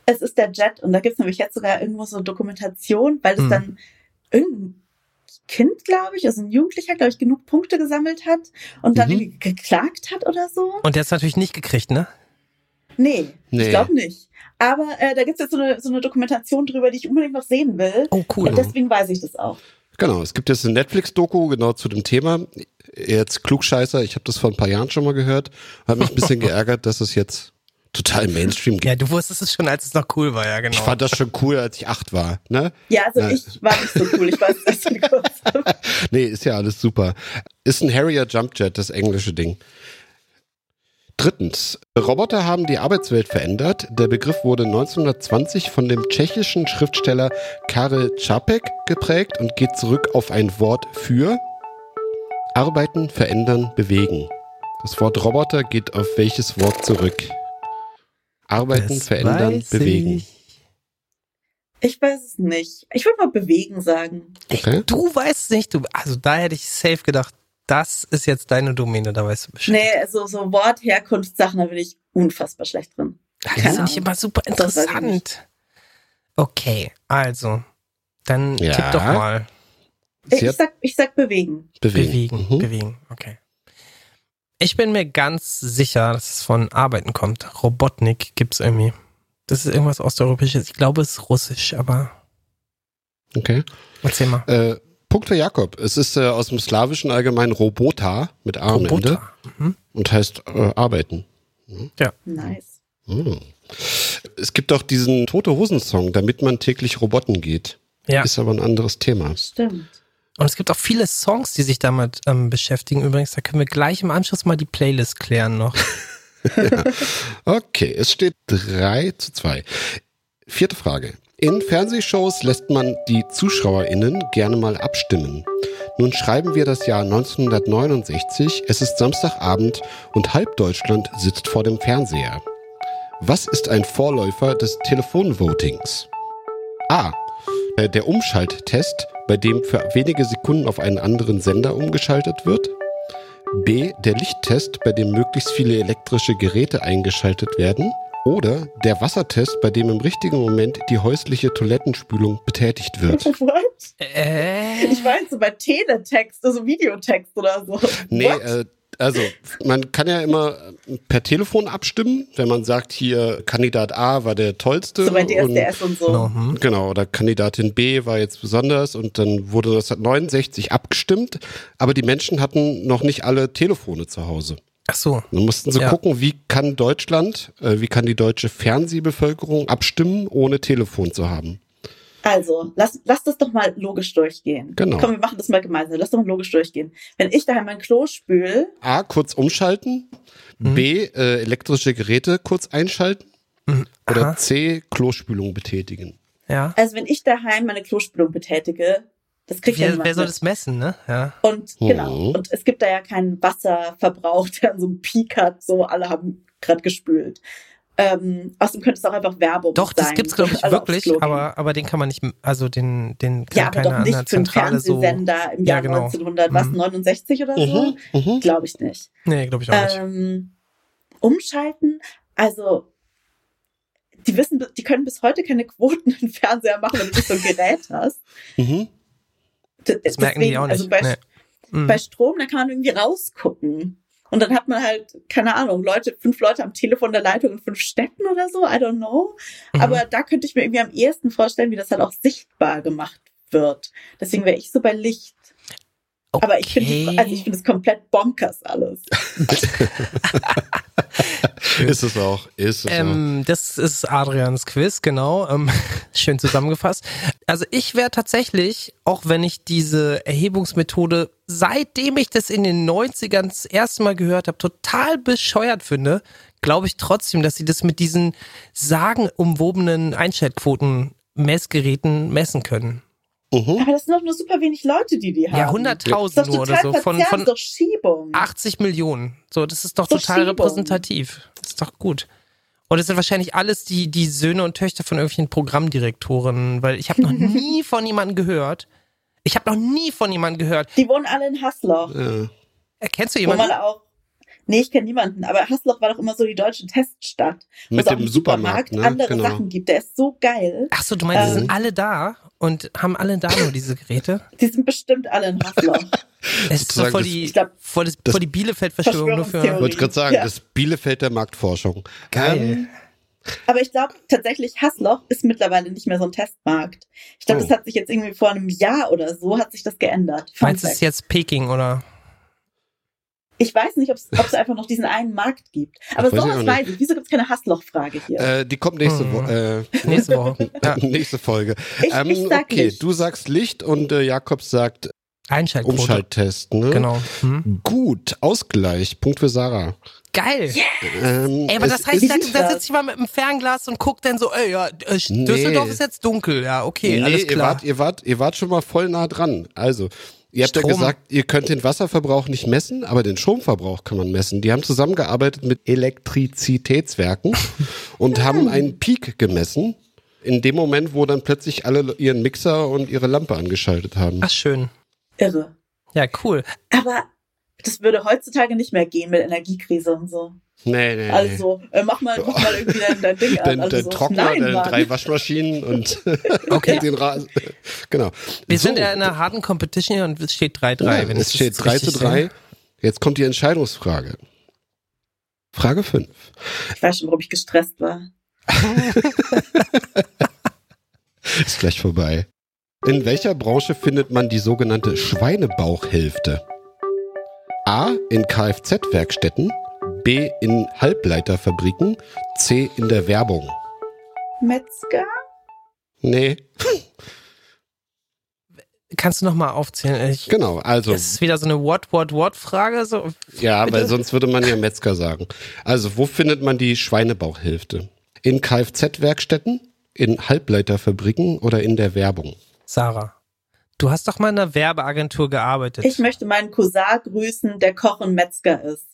S4: Es ist der Jet und da gibt's nämlich jetzt sogar irgendwo so Dokumentation, weil es
S5: Hm.
S4: dann irgendein Kind, glaube ich, also ein Jugendlicher, glaube ich, genug Punkte gesammelt hat und dann
S3: Mhm.
S4: irgendwie geklagt hat oder so.
S5: Und der hat's natürlich nicht gekriegt, ne?
S4: Nee,
S3: Nee.
S4: ich glaube nicht. Aber äh, da gibt's jetzt so eine, so eine Dokumentation drüber, die ich unbedingt noch sehen will.
S5: Oh, cool.
S4: Und deswegen weiß ich das auch.
S3: Genau, es gibt jetzt eine Netflix-Doku genau zu dem Thema. Jetzt Klugscheißer, ich habe das vor ein paar Jahren schon mal gehört. Hat mich ein bisschen geärgert, dass es jetzt total Mainstream gibt.
S5: Ja, du wusstest es schon, als es noch cool war, ja, genau.
S3: Ich fand das schon cool, als ich acht war. Ne?
S4: Ja, also
S3: Ja.
S4: ich war nicht so cool. Ich weiß erst mal kurz.
S3: Nee, ist ja alles super. Ist ein Harrier Jumpjet, das englische Ding. Drittens, Roboter haben die Arbeitswelt verändert. Der Begriff wurde 1920 von dem tschechischen Schriftsteller Karel Čapek geprägt und geht zurück auf ein Wort für Arbeiten, verändern, bewegen. Das Wort Roboter geht auf welches Wort zurück? Arbeiten,
S5: Das
S3: verändern,
S5: weiß
S3: bewegen.
S5: ich.
S4: Ich weiß es nicht. Ich würde mal bewegen sagen.
S3: Okay.
S5: Du weißt es nicht, du. Also da hätte ich safe gedacht, das ist jetzt deine Domäne, da weißt du Bescheid.
S4: Nee, also so Wortherkunftssachen, da bin ich unfassbar schlecht drin.
S5: das
S4: keine
S5: ist nicht
S4: Ahnung.
S5: immer super
S4: ich
S5: interessant. Okay, also. Dann
S3: Ja.
S5: tipp doch mal.
S4: Ich,
S3: Sie
S4: ich, sag, ich sag bewegen.
S3: bewegen.
S5: Bewegen,
S3: Mhm.
S5: bewegen, okay. Ich bin mir ganz sicher, dass es von Arbeiten kommt. Robotnik gibt's irgendwie. Das ist irgendwas Osteuropäisches. Ich glaube, es ist Russisch, aber
S3: Okay.
S5: erzähl mal.
S3: Äh, Punkt für Jakob. Es ist äh, aus dem Slawischen allgemein Robota mit A am Ende.
S5: Mhm.
S3: und heißt äh, arbeiten.
S4: Nice.
S3: Hm. Es gibt auch diesen Tote Hosen Song, damit man täglich Roboten geht.
S5: Ja.
S3: Ist aber ein anderes Thema.
S4: Stimmt.
S5: Und es gibt auch viele Songs, die sich damit ähm, beschäftigen. Übrigens, da können wir gleich im Anschluss mal die Playlist klären noch.
S3: Okay, es steht 3 zu 2. Vierte Frage. In Fernsehshows lässt man die ZuschauerInnen gerne mal abstimmen. Nun schreiben wir das Jahr 1969, es ist Samstagabend und halb Deutschland sitzt vor dem Fernseher. Was ist ein Vorläufer des Telefonvotings? A. Äh, Der Umschalttest, bei dem für wenige Sekunden auf einen anderen Sender umgeschaltet wird. B. Der Lichttest, bei dem möglichst viele elektrische Geräte eingeschaltet werden. Oder der Wassertest, bei dem im richtigen Moment die häusliche Toilettenspülung betätigt wird.
S4: What?
S5: Äh,
S4: Ich weiß so bei Teletext, also Videotext oder so.
S3: Nee,
S4: What?
S3: äh, also man kann ja immer äh, per Telefon abstimmen, wenn man sagt, hier Kandidat A war der tollste.
S4: so bei
S3: und,
S4: DSDS und so.
S5: genau, hm.
S3: Genau, oder Kandidatin B war jetzt besonders und dann wurde 1969 abgestimmt, aber die Menschen hatten noch nicht alle Telefone zu Hause.
S5: Ach so.
S3: Dann mussten sie
S5: Ja.
S3: gucken, wie kann Deutschland, äh, wie kann die deutsche Fernsehbevölkerung abstimmen, ohne Telefon zu haben.
S4: Also, lass, lass das doch mal logisch durchgehen.
S3: Genau.
S4: Komm, wir machen das mal gemeinsam. Lass doch mal logisch durchgehen. Wenn ich daheim mein Klo spül,
S3: A, kurz umschalten, B, äh, elektrische Geräte kurz einschalten
S5: Mhm.
S3: oder. C, Klospülung betätigen.
S5: Ja.
S4: also wenn ich daheim meine Klospülung betätige, das kriegt ja
S5: Wer,
S4: niemand
S5: wer soll
S4: mit.
S5: das messen, ne? Ja.
S4: Und
S3: Mhm.
S4: genau. Und es gibt da ja keinen Wasserverbrauch, der so einen Peak hat, so alle haben gerade gespült. Ähm, außerdem könnte es auch einfach Werbung
S5: Doch,
S4: sein.
S5: das gibt's glaube ich
S4: aufs
S5: wirklich, aber aber den kann man nicht, also den den kann
S4: ja, aber doch nicht für einen
S5: Zentrale so.
S4: Fernsehsender im
S5: Ja,
S4: Jahr
S5: genau.
S4: 1900, was,
S5: Mhm.
S4: 69 oder so?
S3: Mhm, mhm.
S4: Glaube ich nicht.
S5: Nee, glaube ich auch nicht.
S4: Ähm, umschalten, also die wissen, die können bis heute keine Quoten im Fernseher machen, wenn du nicht so ein Gerät hast.
S3: Mhm.
S4: D-
S5: Das merken die auch nicht.
S4: Also bei,
S5: nee. Mhm.
S4: bei Strom, da kann man irgendwie rausgucken. Und dann hat man halt, keine Ahnung, Leute, fünf Leute am Telefon der Leitung in fünf Städten oder so, I don't know.
S5: Mhm.
S4: Aber da könnte ich mir irgendwie am ehesten vorstellen, wie das halt auch sichtbar gemacht wird. Deswegen wäre ich so bei Licht. Aber ich finde,
S5: Okay.
S4: also ich finde es komplett bonkers alles.
S3: Ist es auch, ist es auch.
S5: Ähm, das ist Adrians Quiz, genau. Ähm, schön zusammengefasst. Also ich wäre tatsächlich, auch wenn ich diese Erhebungsmethode, seitdem ich das in den 90ern das erste Mal gehört habe, total bescheuert finde, glaube ich trotzdem, dass sie das mit diesen sagenumwobenen Einschaltquoten Messgeräten messen können.
S3: Mhm.
S4: Aber das sind doch nur super wenig Leute, die die haben.
S5: Ja,
S4: Das
S5: 100.000
S4: ist doch
S5: nur oder so. Von,
S4: verzerrt,
S5: von
S4: das ist doch Schiebung.
S5: 80 Millionen. So, das ist doch
S4: So
S5: total
S4: Schiebung.
S5: repräsentativ. Das ist doch gut. Und es sind wahrscheinlich alles die, die Söhne und Töchter von irgendwelchen Programmdirektoren, weil ich habe noch nie von jemandem gehört. Ich habe noch nie von jemandem gehört.
S4: Die wohnen alle in Hassloch.
S3: Ja.
S5: Erkennst du
S4: Wo man
S5: jemanden?
S4: auch. Nee, ich kenne niemanden, aber Hassloch war doch immer so die deutsche Teststadt. wo
S3: Mit
S4: es auch
S3: dem
S4: im
S3: Supermarkt, ne?
S4: andere
S3: Genau.
S4: Sachen gibt. Der ist so geil.
S5: Ach so, du meinst, die
S4: Ähm.
S5: sind alle da und haben alle da nur diese Geräte?
S4: Die sind bestimmt alle in Hassloch.
S5: Es ist so voll
S3: das-
S5: die,
S4: Ich glaub-
S5: voll, das, voll die Bielefeld-Verschwörung nur für.
S4: Verschwörungstheorie.
S3: Wollte ich gerade sagen,
S4: Ja.
S3: das Bielefeld der Marktforschung.
S5: Geil.
S3: Ähm,
S4: aber ich glaube tatsächlich, Hassloch ist mittlerweile nicht mehr so ein Testmarkt. Ich glaube,
S3: Oh.
S4: das hat sich jetzt irgendwie vor einem Jahr oder so, hat sich das geändert. Fun
S5: Meinst du, es ist jetzt Peking oder?
S4: Ich weiß nicht, ob es einfach noch diesen einen Markt gibt. Aber
S3: ich
S4: sowas weiß ich. Wieso gibt es keine Hassloch-Frage hier?
S3: äh, die kommt nächste
S5: Hm.
S3: Woche. Äh,
S5: Nächste Woche. Ja.
S3: nächste Folge.
S4: ich,
S3: Ähm,
S4: ich sag
S3: okay,
S4: nicht.
S3: du sagst Licht und äh, Jakob sagt
S5: Einschaltquote.
S3: Umschalttest. Ne?
S5: Genau. Hm.
S3: Gut, Ausgleich. Punkt für Sarah.
S5: Geil.
S3: Ähm,
S5: Ey, aber das heißt, da, da
S4: das?
S5: sitzt jemand mit einem Fernglas und guckt dann so, ey, ja, äh,
S3: Nee.
S5: Düsseldorf ist jetzt dunkel. Ja, okay, alles
S3: ihr
S5: klar.
S3: wart, ihr, wart, ihr wart schon mal voll nah dran. Also, ihr habt ja
S5: Strom.
S3: gesagt, ihr könnt den Wasserverbrauch nicht messen, aber den Stromverbrauch kann man messen. Die haben zusammengearbeitet mit Elektrizitätswerken und haben einen Peak gemessen. In dem Moment, wo dann plötzlich alle ihren Mixer und ihre Lampe angeschaltet haben.
S5: Ach, schön.
S4: Irre.
S5: Ja, cool.
S4: Aber das würde heutzutage nicht mehr gehen mit Energiekrise und so.
S3: Nee, nee, nee.
S4: Also, äh, mach mal, mach mal irgendwie dein, dein Ding an.
S3: Dein,
S4: Also
S3: dein
S4: so,
S3: Trockner,
S4: nein,
S3: deine drei Waschmaschinen und
S5: Okay.
S3: den Rasen. Genau.
S5: Wir
S3: So.
S5: sind ja in einer harten Competition hier und es steht 3-3.
S3: Ja,
S5: wenn
S3: es steht
S5: jetzt
S3: 3 zu
S5: richtig
S3: 3.
S5: sehe.
S3: Jetzt kommt die Entscheidungsfrage. Frage 5.
S4: Ich weiß schon, warum ich gestresst war.
S3: Ist gleich vorbei. In welcher Branche findet man die sogenannte Schweinebauchhälfte? A. In Kfz-Werkstätten. B. In Halbleiterfabriken. C. In der Werbung.
S4: Metzger?
S3: Nee,
S5: Kannst du nochmal aufzählen? Ich,
S3: genau. Also,
S5: Das ist wieder so eine What-What-What-Frage. So.
S3: ja,
S5: bitte?
S3: weil sonst würde man ja Metzger sagen. Also, wo findet man die Schweinebauchhälfte? In Kfz-Werkstätten, in Halbleiterfabriken oder in der Werbung?
S5: Sarah, du hast doch mal in einer Werbeagentur gearbeitet.
S4: Ich möchte meinen Cousin grüßen, der Koch und Metzger ist.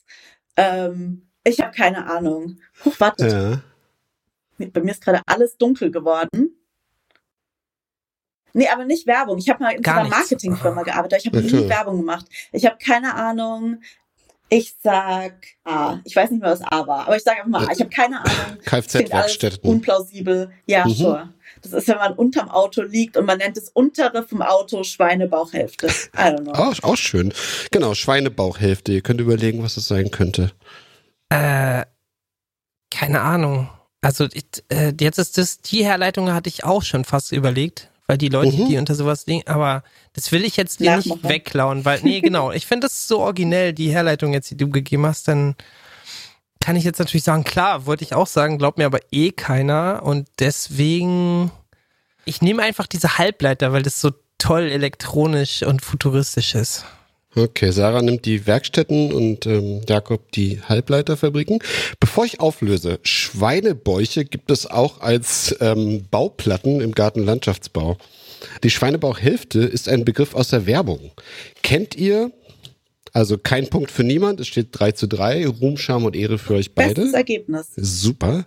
S4: Ähm, ich habe keine Ahnung. Huch, wartet.
S3: Ja.
S4: Bei mir ist gerade alles dunkel geworden. Nee, aber nicht Werbung. Ich habe mal in einer. Marketingfirma gearbeitet. Ich habe nie. Werbung gemacht. Ich habe keine Ahnung. Ich sag A. Ich weiß nicht mehr, was A war, aber ich sage einfach mal A. Ich habe keine Ahnung.
S3: Kfz-Werkstätten.
S4: unplausibel. Ja,
S3: Mhm.
S4: sure. Das ist, wenn man unterm Auto liegt und man nennt es untere vom Auto Schweinebauchhälfte. I don't know.
S3: Auch, auch schön. Genau, Schweinebauchhälfte. Ihr könnt überlegen, was es sein könnte.
S5: Äh, keine Ahnung. Also ich, äh, jetzt ist das, die Herleitung hatte ich auch schon fast überlegt, weil die Leute,
S3: Mhm.
S5: die unter sowas liegen, aber das will ich jetzt dir nicht wegklauen, weil, nee, genau, ich finde das so originell, die Herleitung jetzt, die du gegeben hast, dann kann ich jetzt natürlich sagen, klar, wollte ich auch sagen, glaubt mir aber eh keiner und deswegen, ich nehme einfach diese Halbleiter, weil das so toll elektronisch und futuristisch ist.
S3: Okay, Sarah nimmt die Werkstätten und ähm, Jakob die Halbleiterfabriken. Bevor ich auflöse, Schweinebäuche gibt es auch als ähm, Bauplatten im Gartenlandschaftsbau. Die Schweinebauchhälfte ist ein Begriff aus der Werbung. Kennt ihr, also kein Punkt für niemand, es steht 3 zu 3, Ruhm, Scham und Ehre für euch beide.
S4: Bestes Ergebnis.
S3: Super.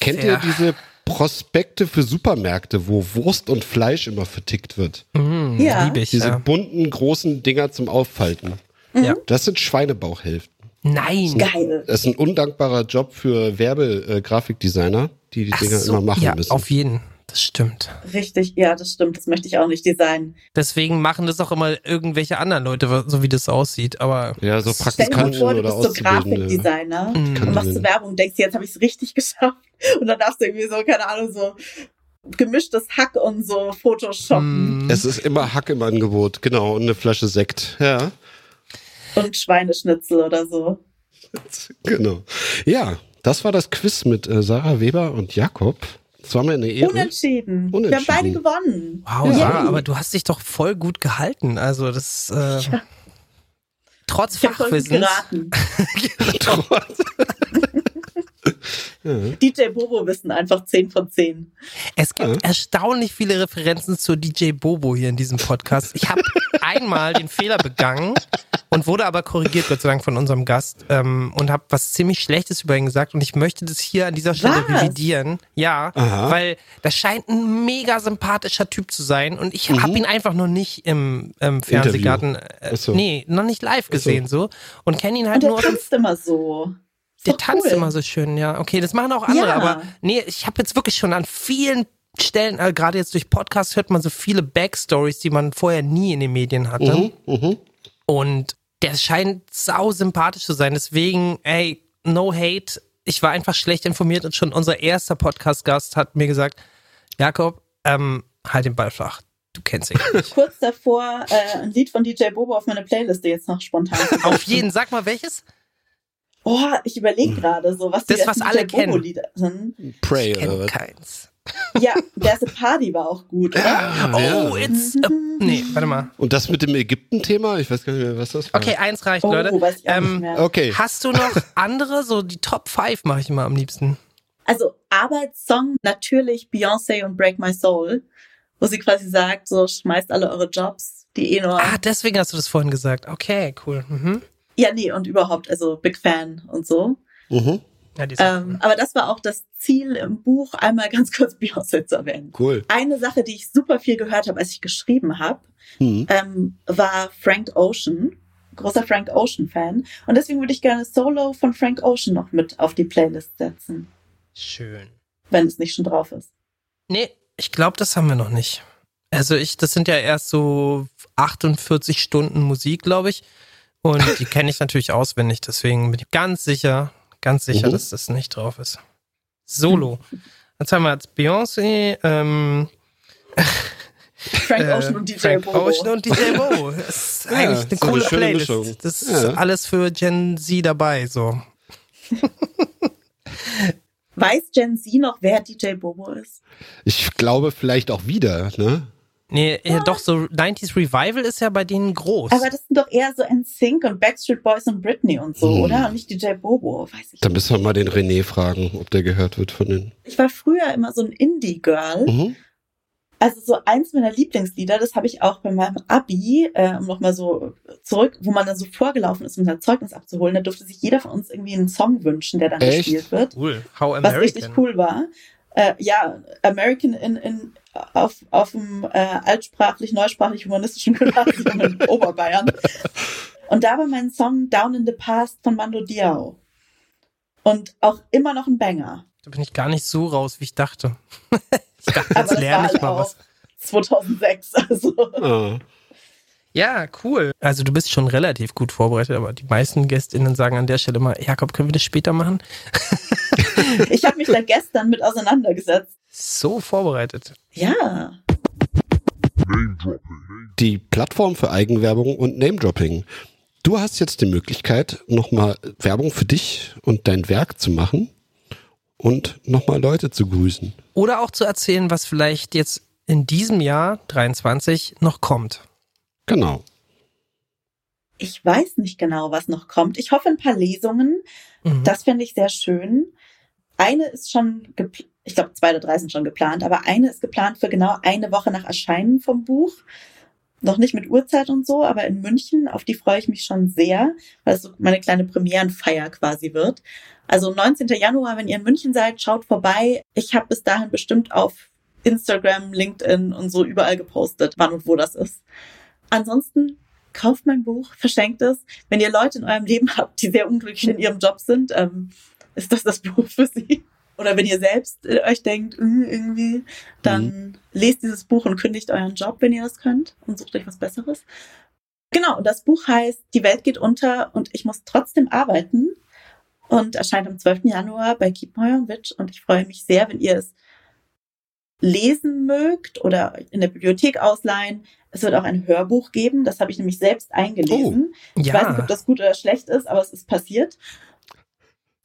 S3: Kennt
S5: Ja.
S3: ihr diese Prospekte für Supermärkte, wo Wurst und Fleisch immer vertickt wird?
S5: Mm,
S4: Ja.
S5: Liebe ich.
S3: Diese
S5: Ja.
S3: bunten, großen Dinger zum Auffalten.
S5: Ja.
S3: Das sind Schweinebauchhälften.
S5: Nein.
S4: Geil.
S3: Das ist ein undankbarer Job für Werbegrafikdesigner, die die
S5: Ach
S3: Dinger
S5: so,
S3: immer machen
S5: ja,
S3: müssen.
S5: auf jeden. Das stimmt.
S4: Richtig, ja, das stimmt. Das möchte ich auch nicht designen.
S5: Deswegen machen das auch immer irgendwelche anderen Leute, so wie das aussieht. Aber
S3: ja, so Praktikanten
S4: vor, du bist so. Grafikdesigner
S5: Mm.
S4: und machst so Werbung und denkst, jetzt habe ich es richtig geschafft. Und dann darfst du irgendwie so, keine Ahnung, so gemischtes Hack und so Photoshoppen
S5: mm,
S3: Es ist immer Hack im Angebot, genau, und eine Flasche Sekt. Ja,
S4: und Schweineschnitzel oder so.
S3: genau. Ja, das war das Quiz mit äh, Sarah Weber und Jakob. Das war mir eine Ehre.
S4: Unentschieden. Wir haben
S3: Unentschieden.
S4: beide gewonnen.
S5: wow. Sarah, aber du hast dich doch voll gut gehalten. Also das äh, trotz
S4: Ich habe voll gut
S5: Fachwissens.
S4: geraten. DJ Bobo wissen einfach 10 von 10.
S5: Es gibt erstaunlich viele Referenzen zu DJ Bobo hier in diesem Podcast. Ich habe einmal den Fehler begangen und wurde aber korrigiert, Gott sei Dank, von unserem Gast ähm, und habe was ziemlich Schlechtes über ihn gesagt und ich möchte das hier an dieser Stelle
S4: Was?
S5: revidieren. Ja,
S3: Aha.
S5: weil das scheint ein mega sympathischer Typ zu sein und ich
S3: Mhm.
S5: habe ihn einfach noch nicht im, im Fernsehgarten, äh,
S3: so.
S5: nee, noch nicht live gesehen so und kenne ihn
S4: Und
S5: halt
S4: der
S5: nur
S4: tanzt immer so.
S5: Der tanzt
S4: cool.
S5: immer so schön, ja. Okay, das machen auch andere,
S4: Ja.
S5: aber nee, ich habe jetzt wirklich schon an vielen Stellen, äh, gerade jetzt durch Podcasts hört man so viele Backstories, die man vorher nie in den Medien hatte.
S3: Mhm, mhm.
S5: Und der scheint sau sympathisch zu sein. Deswegen, ey, no hate. Ich war einfach schlecht informiert und schon unser erster Podcast-Gast hat mir gesagt, Jakob, ähm, halt den Ball flach. Du kennst ihn.
S4: Kurz davor, äh, ein Lied von DJ Bobo auf meine Playliste jetzt noch spontan.
S5: Auf jeden, sag mal welches?
S4: Oh, ich überlege gerade so, was
S5: Das,
S4: die
S5: was
S4: ersten
S5: alle kennen.
S4: Sind.
S3: Pray
S5: Ich
S3: oder
S5: kenn
S3: was?
S5: keins.
S4: Ja, There's a Party war auch gut, oder?
S3: Ah, ja.
S5: Oh, it's a, nee, warte mal.
S3: Und das mit dem Ägypten-Thema, ich weiß gar nicht mehr, was das war.
S5: Okay, eins reicht,
S4: Oh,
S5: Leute.
S4: weiß ich auch
S5: Ähm,
S4: nicht mehr.
S3: Okay.
S5: Hast du noch andere? So die Top 5 mache ich immer am liebsten.
S4: Also Arbeitssong natürlich Beyoncé und Break My Soul, wo sie quasi sagt, so schmeißt alle eure Jobs, die eh nur.
S5: Ah, deswegen hast du das vorhin gesagt. Okay, cool. Mhm.
S4: Ja, nee, und überhaupt, also Big Fan und so.
S3: Mhm.
S5: Ja, die
S4: Ähm, aber das war auch das Ziel im Buch, einmal ganz kurz Beyoncé zu erwähnen.
S3: Cool.
S4: Eine Sache, die ich super viel gehört habe, als ich geschrieben habe,
S3: Mhm.
S4: ähm, war Frank Ocean. Großer Frank Ocean-Fan. Und deswegen würde ich gerne Solo von Frank Ocean noch mit auf die Playlist setzen,
S5: schön.
S4: wenn es nicht schon drauf ist.
S5: Nee, ich glaube, das haben wir noch nicht. Also ich, das sind ja erst so 48 Stunden Musik, glaube ich. Und die kenne ich natürlich auswendig, deswegen bin ich ganz sicher, ganz sicher,
S3: Mhm.
S5: dass das nicht drauf ist. Solo. Jetzt haben wir jetzt Beyoncé, ähm,
S4: Frank
S5: äh,
S4: Ocean und DJ
S5: Frank
S4: Bobo.
S5: Ocean und DJ Bobo. Das ist
S3: Ja,
S5: eigentlich eine
S3: eine
S5: coole
S3: schöne
S5: Playlist.
S3: Mischung.
S5: Das ist
S3: Ja.
S5: alles für Gen Z dabei, so.
S4: Weiß Gen Z noch, wer DJ Bobo ist?
S3: Ich glaube vielleicht auch wieder, ne?
S5: Nee, ja, doch, so 90s Revival ist ja bei denen groß.
S4: Aber das sind doch eher so NSYNC und Backstreet Boys und Britney und so,
S3: Hm.
S4: oder? Und nicht DJ Bobo, weiß ich
S3: Da
S4: nicht.
S3: müssen wir mal den René fragen, ob der gehört wird von den.
S4: Ich war früher immer so ein Indie-Girl.
S3: Mhm.
S4: Also so eins meiner Lieblingslieder, das habe ich auch bei meinem Abi, äh, um nochmal so zurück, wo man dann so vorgelaufen ist, um sein Zeugnis abzuholen, da durfte sich jeder von uns irgendwie einen Song wünschen, der dann
S3: Echt?
S4: gespielt wird.
S5: cool. How
S4: Was
S5: American.
S4: richtig cool war. Äh, ja, American in, in, auf, auf dem äh, altsprachlich, neusprachlich humanistischen Gymnasium in Oberbayern. Und da war mein Song Down in the Past von Mando Diao. Und auch immer noch ein Banger.
S5: Da bin ich gar nicht so raus, wie ich dachte. ich dachte, jetzt
S4: das
S5: lerne ich
S4: halt
S5: mal
S4: auch
S5: was.
S4: 2006. Also.
S3: Ah.
S5: Ja, cool. Also du bist schon relativ gut vorbereitet, aber die meisten GästInnen sagen an der Stelle mal, Jakob, können wir das später machen?
S4: Ich habe mich da gestern mit auseinandergesetzt.
S5: So vorbereitet.
S4: Ja.
S3: Die Plattform für Eigenwerbung und Name-Dropping. Du hast jetzt die Möglichkeit, nochmal Werbung für dich und dein Werk zu machen und nochmal Leute zu grüßen.
S5: Oder auch zu erzählen, was vielleicht jetzt in diesem Jahr 23 noch kommt.
S3: Genau.
S4: Ich weiß nicht genau, was noch kommt. Ich hoffe ein paar Lesungen.
S5: Mhm.
S4: Das fände ich sehr schön. Eine ist schon, ich glaube zwei oder drei sind schon geplant, aber eine ist geplant für genau eine Woche nach Erscheinen vom Buch. Noch nicht mit Uhrzeit und so, aber in München, auf die freue ich mich schon sehr, weil es so meine kleine Premierenfeier quasi wird. Also 19. Januar, wenn ihr in München seid, schaut vorbei. Ich habe bis dahin bestimmt auf Instagram, LinkedIn und so überall gepostet, wann und wo das ist. Ansonsten kauft mein Buch, verschenkt es. Wenn ihr Leute in eurem Leben habt, die sehr unglücklich in ihrem Job sind, ähm, ist das das Buch für sie. Oder wenn ihr selbst äh, euch denkt, "Hm, irgendwie, dann lest dieses Buch und kündigt euren Job, wenn ihr das könnt und sucht euch was Besseres. Genau, und das Buch heißt Die Welt geht unter und ich muss trotzdem arbeiten und erscheint am 12. Januar bei Kiepenheuer und Witsch und ich freue mich sehr, wenn ihr es lesen mögt oder in der Bibliothek ausleihen. Es wird auch ein Hörbuch geben, das habe ich nämlich selbst eingelesen. Ich weiß nicht, ob
S5: Ja,
S4: das gut oder schlecht ist, aber es ist passiert.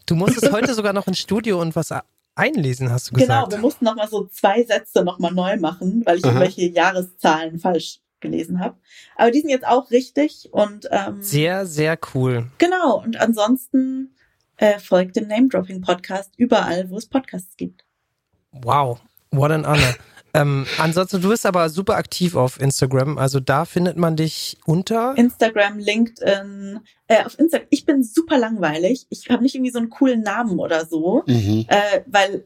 S5: du musstest heute sogar noch ins Studio und was einlesen, hast du
S4: Genau,
S5: gesagt.
S4: wir mussten noch mal so zwei Sätze noch mal neu machen, weil ich
S3: Aha.
S4: irgendwelche Jahreszahlen falsch gelesen habe. Aber die sind jetzt auch richtig und ähm,
S5: Sehr, sehr cool.
S4: genau. Und ansonsten äh, folgt dem Name Dropping Podcast überall, wo es Podcasts gibt.
S5: Wow, what an honor. ähm, ansonsten, du bist aber super aktiv auf Instagram, also da findet man dich unter
S4: Instagram, LinkedIn, äh, auf Instagram. Ich bin super langweilig. Ich habe nicht irgendwie so einen coolen Namen oder so,
S3: Mhm.
S4: äh, weil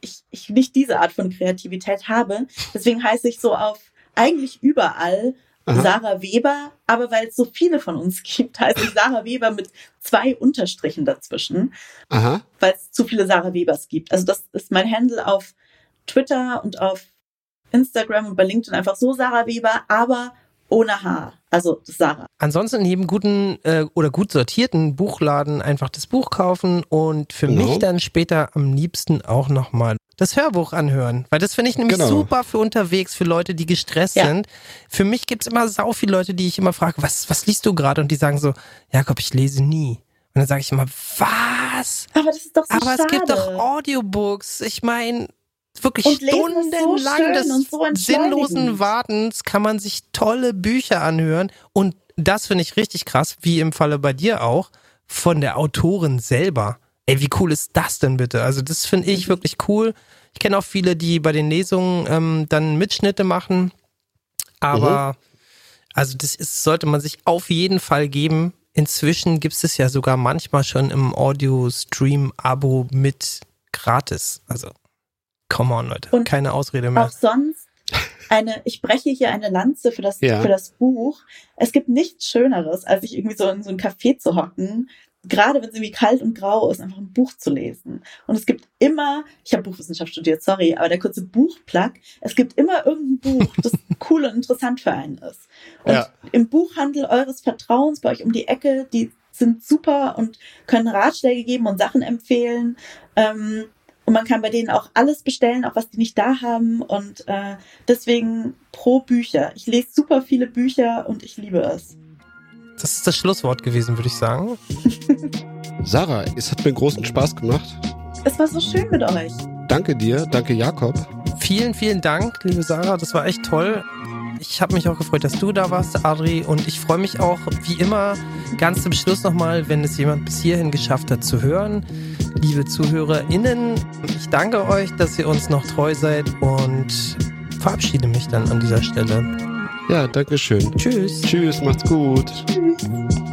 S4: ich, ich nicht diese Art von Kreativität habe. Deswegen heiße ich so auf eigentlich überall
S3: Aha.
S4: Sarah Weber, aber weil es so viele von uns gibt, heiße ich Sarah Weber mit zwei Unterstrichen dazwischen, weil es zu viele Sarah Webers gibt. Also das ist mein Handle auf Twitter und auf Instagram und bei LinkedIn einfach so Sarah Weber, aber ohne H. Also Sarah.
S5: Ansonsten in jedem guten äh, oder gut sortierten Buchladen einfach das Buch kaufen und für
S3: Genau.
S5: mich dann später am liebsten auch nochmal das Hörbuch anhören. Weil das finde ich nämlich
S3: Genau.
S5: super für unterwegs, für Leute, die gestresst
S4: Ja.
S5: sind. Für mich gibt's immer sau viele Leute, die ich immer frage, was, was liest du gerade? Und die sagen so, Jakob, ich lese nie. Und dann sage ich immer, was?
S4: Aber das ist doch so
S5: Aber
S4: schade.
S5: es gibt doch Audiobooks. Ich meine, wirklich
S4: so
S5: stundenlang
S4: schön
S5: des
S4: so
S5: sinnlosen. Wartens kann man sich tolle Bücher anhören. Und das finde ich richtig krass, wie im Falle bei dir auch, von der Autorin selber. Ey, wie cool ist das denn bitte? Also das finde ich wirklich cool. Ich kenne auch viele, die bei den Lesungen ähm, dann Mitschnitte machen. Aber also das ist, sollte man sich auf jeden Fall geben. Inzwischen gibt es ja sogar manchmal schon im Audio-Stream-Abo mit gratis. Also, come on, Leute.
S4: Und
S5: Keine Ausrede mehr.
S4: Auch sonst eine, ich breche hier eine Lanze für das,
S3: Ja.
S4: für das Buch. Es gibt nichts Schöneres, als sich irgendwie so in so ein Café zu hocken, gerade wenn es irgendwie kalt und grau ist, einfach ein Buch zu lesen. Und es gibt immer, ich habe Buchwissenschaft studiert, sorry, aber der kurze Buchplug, es gibt immer irgendein Buch, das cool und interessant für einen ist. Und
S3: Ja.
S4: im Buchhandel eures Vertrauens bei euch um die Ecke, die sind super und können Ratschläge geben und Sachen empfehlen. Ähm, und man kann bei denen auch alles bestellen, auch was die nicht da haben. Und äh, deswegen pro Bücher. Ich lese super viele Bücher und ich liebe es.
S5: Das ist das Schlusswort gewesen, würde ich sagen.
S3: Sarah, es hat mir großen Spaß gemacht.
S4: Es war so schön mit euch.
S3: Danke dir, danke Jakob.
S5: Vielen, vielen Dank, liebe Sarah. Das war echt toll. Ich habe mich auch gefreut, dass du da warst, Adri. Und ich freue mich auch, wie immer, ganz zum Schluss nochmal, wenn es jemand bis hierhin geschafft hat zu hören. Liebe ZuhörerInnen, ich danke euch, dass ihr uns noch treu seid und verabschiede mich dann an dieser Stelle.
S3: Ja, danke schön.
S5: Tschüss.
S3: Tschüss, macht's gut.
S4: Tschüss.